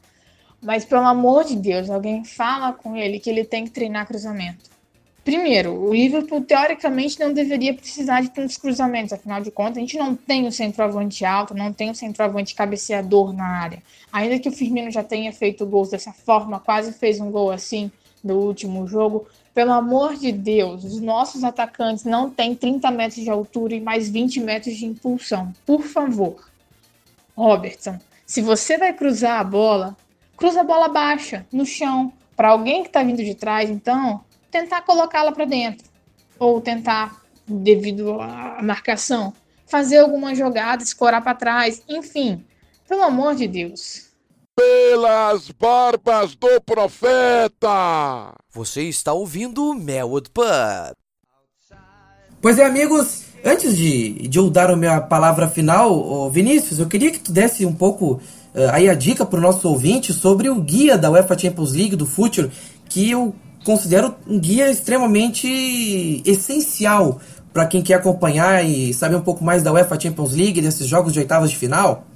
Mas pelo amor de Deus, alguém fala com ele que ele tem que treinar cruzamento. Primeiro, o Liverpool teoricamente não deveria precisar de tantos cruzamentos, afinal de contas, a gente não tem o centroavante alto, não tem o centroavante cabeceador na área. Ainda que o Firmino já tenha feito gols dessa forma, quase fez um gol assim no último jogo, pelo amor de Deus, os nossos atacantes não têm 30 metros de altura e mais 20 metros de impulsão. Por favor. Robertson, se você vai cruzar a bola, cruza a bola baixa, no chão, para alguém que está vindo de trás, então, tentar colocá-la para dentro. Ou tentar, devido à marcação, fazer alguma jogada, escorar para trás, enfim. Pelo amor de Deus. Pelas barbas do profeta! Você está ouvindo Melwood Pub. Pois é, amigos, antes de, de eu dar a minha palavra final, Vinícius, eu queria que tu desse um pouco uh, aí a dica para o nosso ouvinte sobre o guia da UEFA Champions League do Future, que eu considero um guia extremamente essencial para quem quer acompanhar e saber um pouco mais da UEFA Champions League, desses jogos de oitavas de final.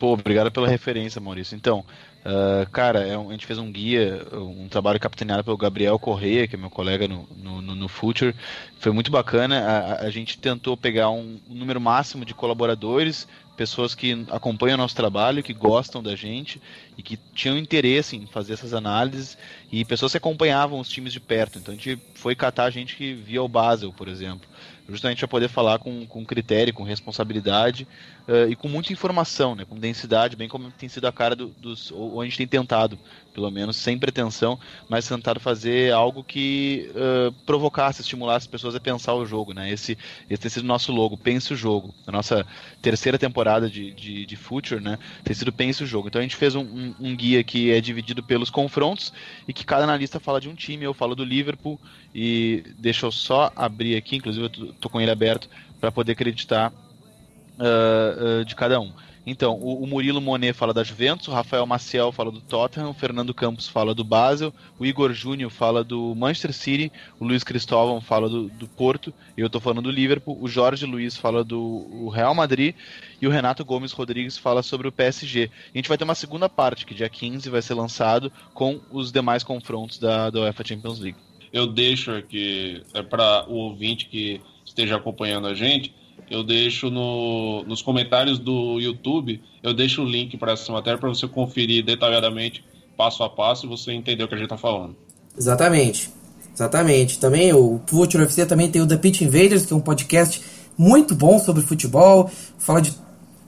Pô, obrigado pela referência, Maurício. Então, uh, cara, é a gente fez um guia, um trabalho capitaneado pelo Gabriel Correia, que é meu colega no, no, no Future. Foi muito bacana. A, a gente tentou pegar um, um número máximo de colaboradores, pessoas que acompanham o nosso trabalho, que gostam da gente e que tinham interesse em fazer essas análises e pessoas que acompanhavam os times de perto. Então a gente foi catar gente que via o Basel, por exemplo justamente para poder falar com, com critério, com responsabilidade uh, e com muita informação, né, com densidade, bem como tem sido a cara do, dos. ou a gente tem tentado, pelo menos sem pretensão, mas tentado fazer algo que uh, provocasse, estimulasse as pessoas a pensar o jogo. Né? Esse, esse tem sido o nosso logo, Pense o Jogo. A nossa terceira temporada de, de, de Future né, tem sido Pense o Jogo. Então a gente fez um, um, um guia que é dividido pelos confrontos e que cada analista fala de um time, eu falo do Liverpool e deixa eu só abrir aqui, inclusive eu tô com ele aberto para poder acreditar uh, uh, de cada um. Então, o, o, Murilo Monet fala da Juventus, o Rafael Maciel fala do Tottenham, o Fernando Campos fala do Basel, o Igor Júnior fala do Manchester City, o Luiz Cristóvão fala do, do Porto, eu estou falando do Liverpool, o Jorge Luiz fala do Real Madrid e o Renato Gomes Rodrigues fala sobre o PSG. a gente vai ter uma segunda parte, que dia 15 vai ser lançado com os demais confrontos da, da UEFA Champions League. Eu deixo aqui, é para o ouvinte que esteja acompanhando a gente, eu deixo no, nos comentários do YouTube, eu deixo o link para essa matéria para você conferir detalhadamente, passo a passo, e você entender o que a gente está falando. Exatamente. Exatamente. Também o Future UFC também tem o The Pitch Invaders, que é um podcast muito bom sobre futebol, fala de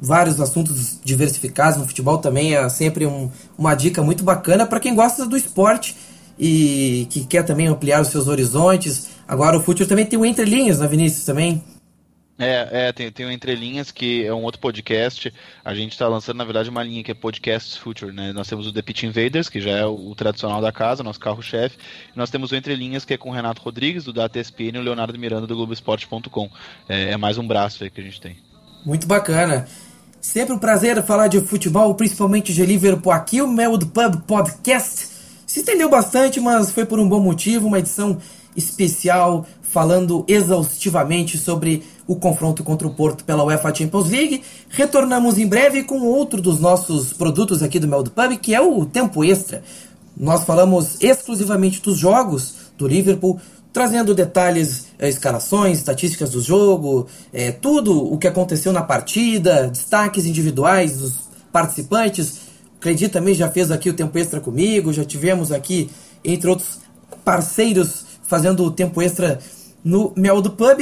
vários assuntos diversificados no futebol também é sempre um, uma dica muito bacana para quem gosta do esporte e que quer também ampliar os seus horizontes. Agora o Future também tem o Entre Linhas, né, Vinícius, também. É, é tem, tem o Entre Linhas, que é um outro podcast. A gente está lançando, na verdade, uma linha que é Podcasts Future, né? Nós temos o The Pitch Invaders, que já é o, tradicional da casa, nosso carro-chefe. Nós temos o Entre Linhas, que é com o Renato Rodrigues, do Data ESPN, e o Leonardo Miranda, do Globoesporte.com. É, é mais um braço aí que a gente tem. Muito bacana. Sempre um prazer falar de futebol, principalmente de Liverpool aqui, o Mel do Pub Podcast se estendeu bastante, mas foi por um bom motivo, uma edição especial falando exaustivamente sobre o confronto contra o Porto pela UEFA Champions League. Retornamos em breve com outro dos nossos produtos aqui do Mel do Pub, que é o Tempo Extra. Nós falamos exclusivamente dos jogos do Liverpool, trazendo detalhes, é, escalações, estatísticas do jogo, é, tudo o que aconteceu na partida, destaques individuais dos participantes. O também já fez aqui o tempo extra comigo, já tivemos aqui, entre outros parceiros, fazendo o tempo extra no Mel do Pub.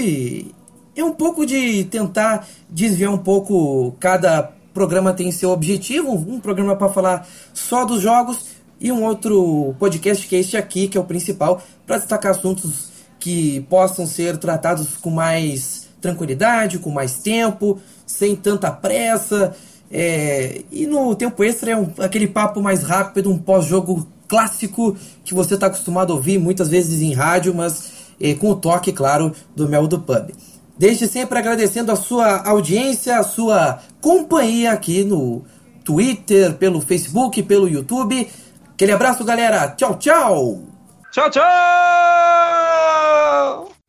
É um pouco de tentar desviar um pouco, cada programa tem seu objetivo, um programa para falar só dos jogos e um outro podcast que é este aqui, que é o principal, para destacar assuntos que possam ser tratados com mais tranquilidade, com mais tempo, sem tanta pressa. É... e no tempo extra é um, aquele papo mais rápido, um pós-jogo clássico que você está acostumado a ouvir muitas vezes em rádio, mas é, com o toque, claro, do Mel do Pub. Desde sempre agradecendo a sua audiência, a sua companhia aqui no Twitter, pelo Facebook, pelo YouTube. Aquele abraço, galera. Tchau, tchau. Tchau, tchau.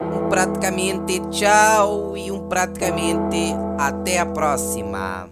Um praticamente tchau e um praticamente até a próxima.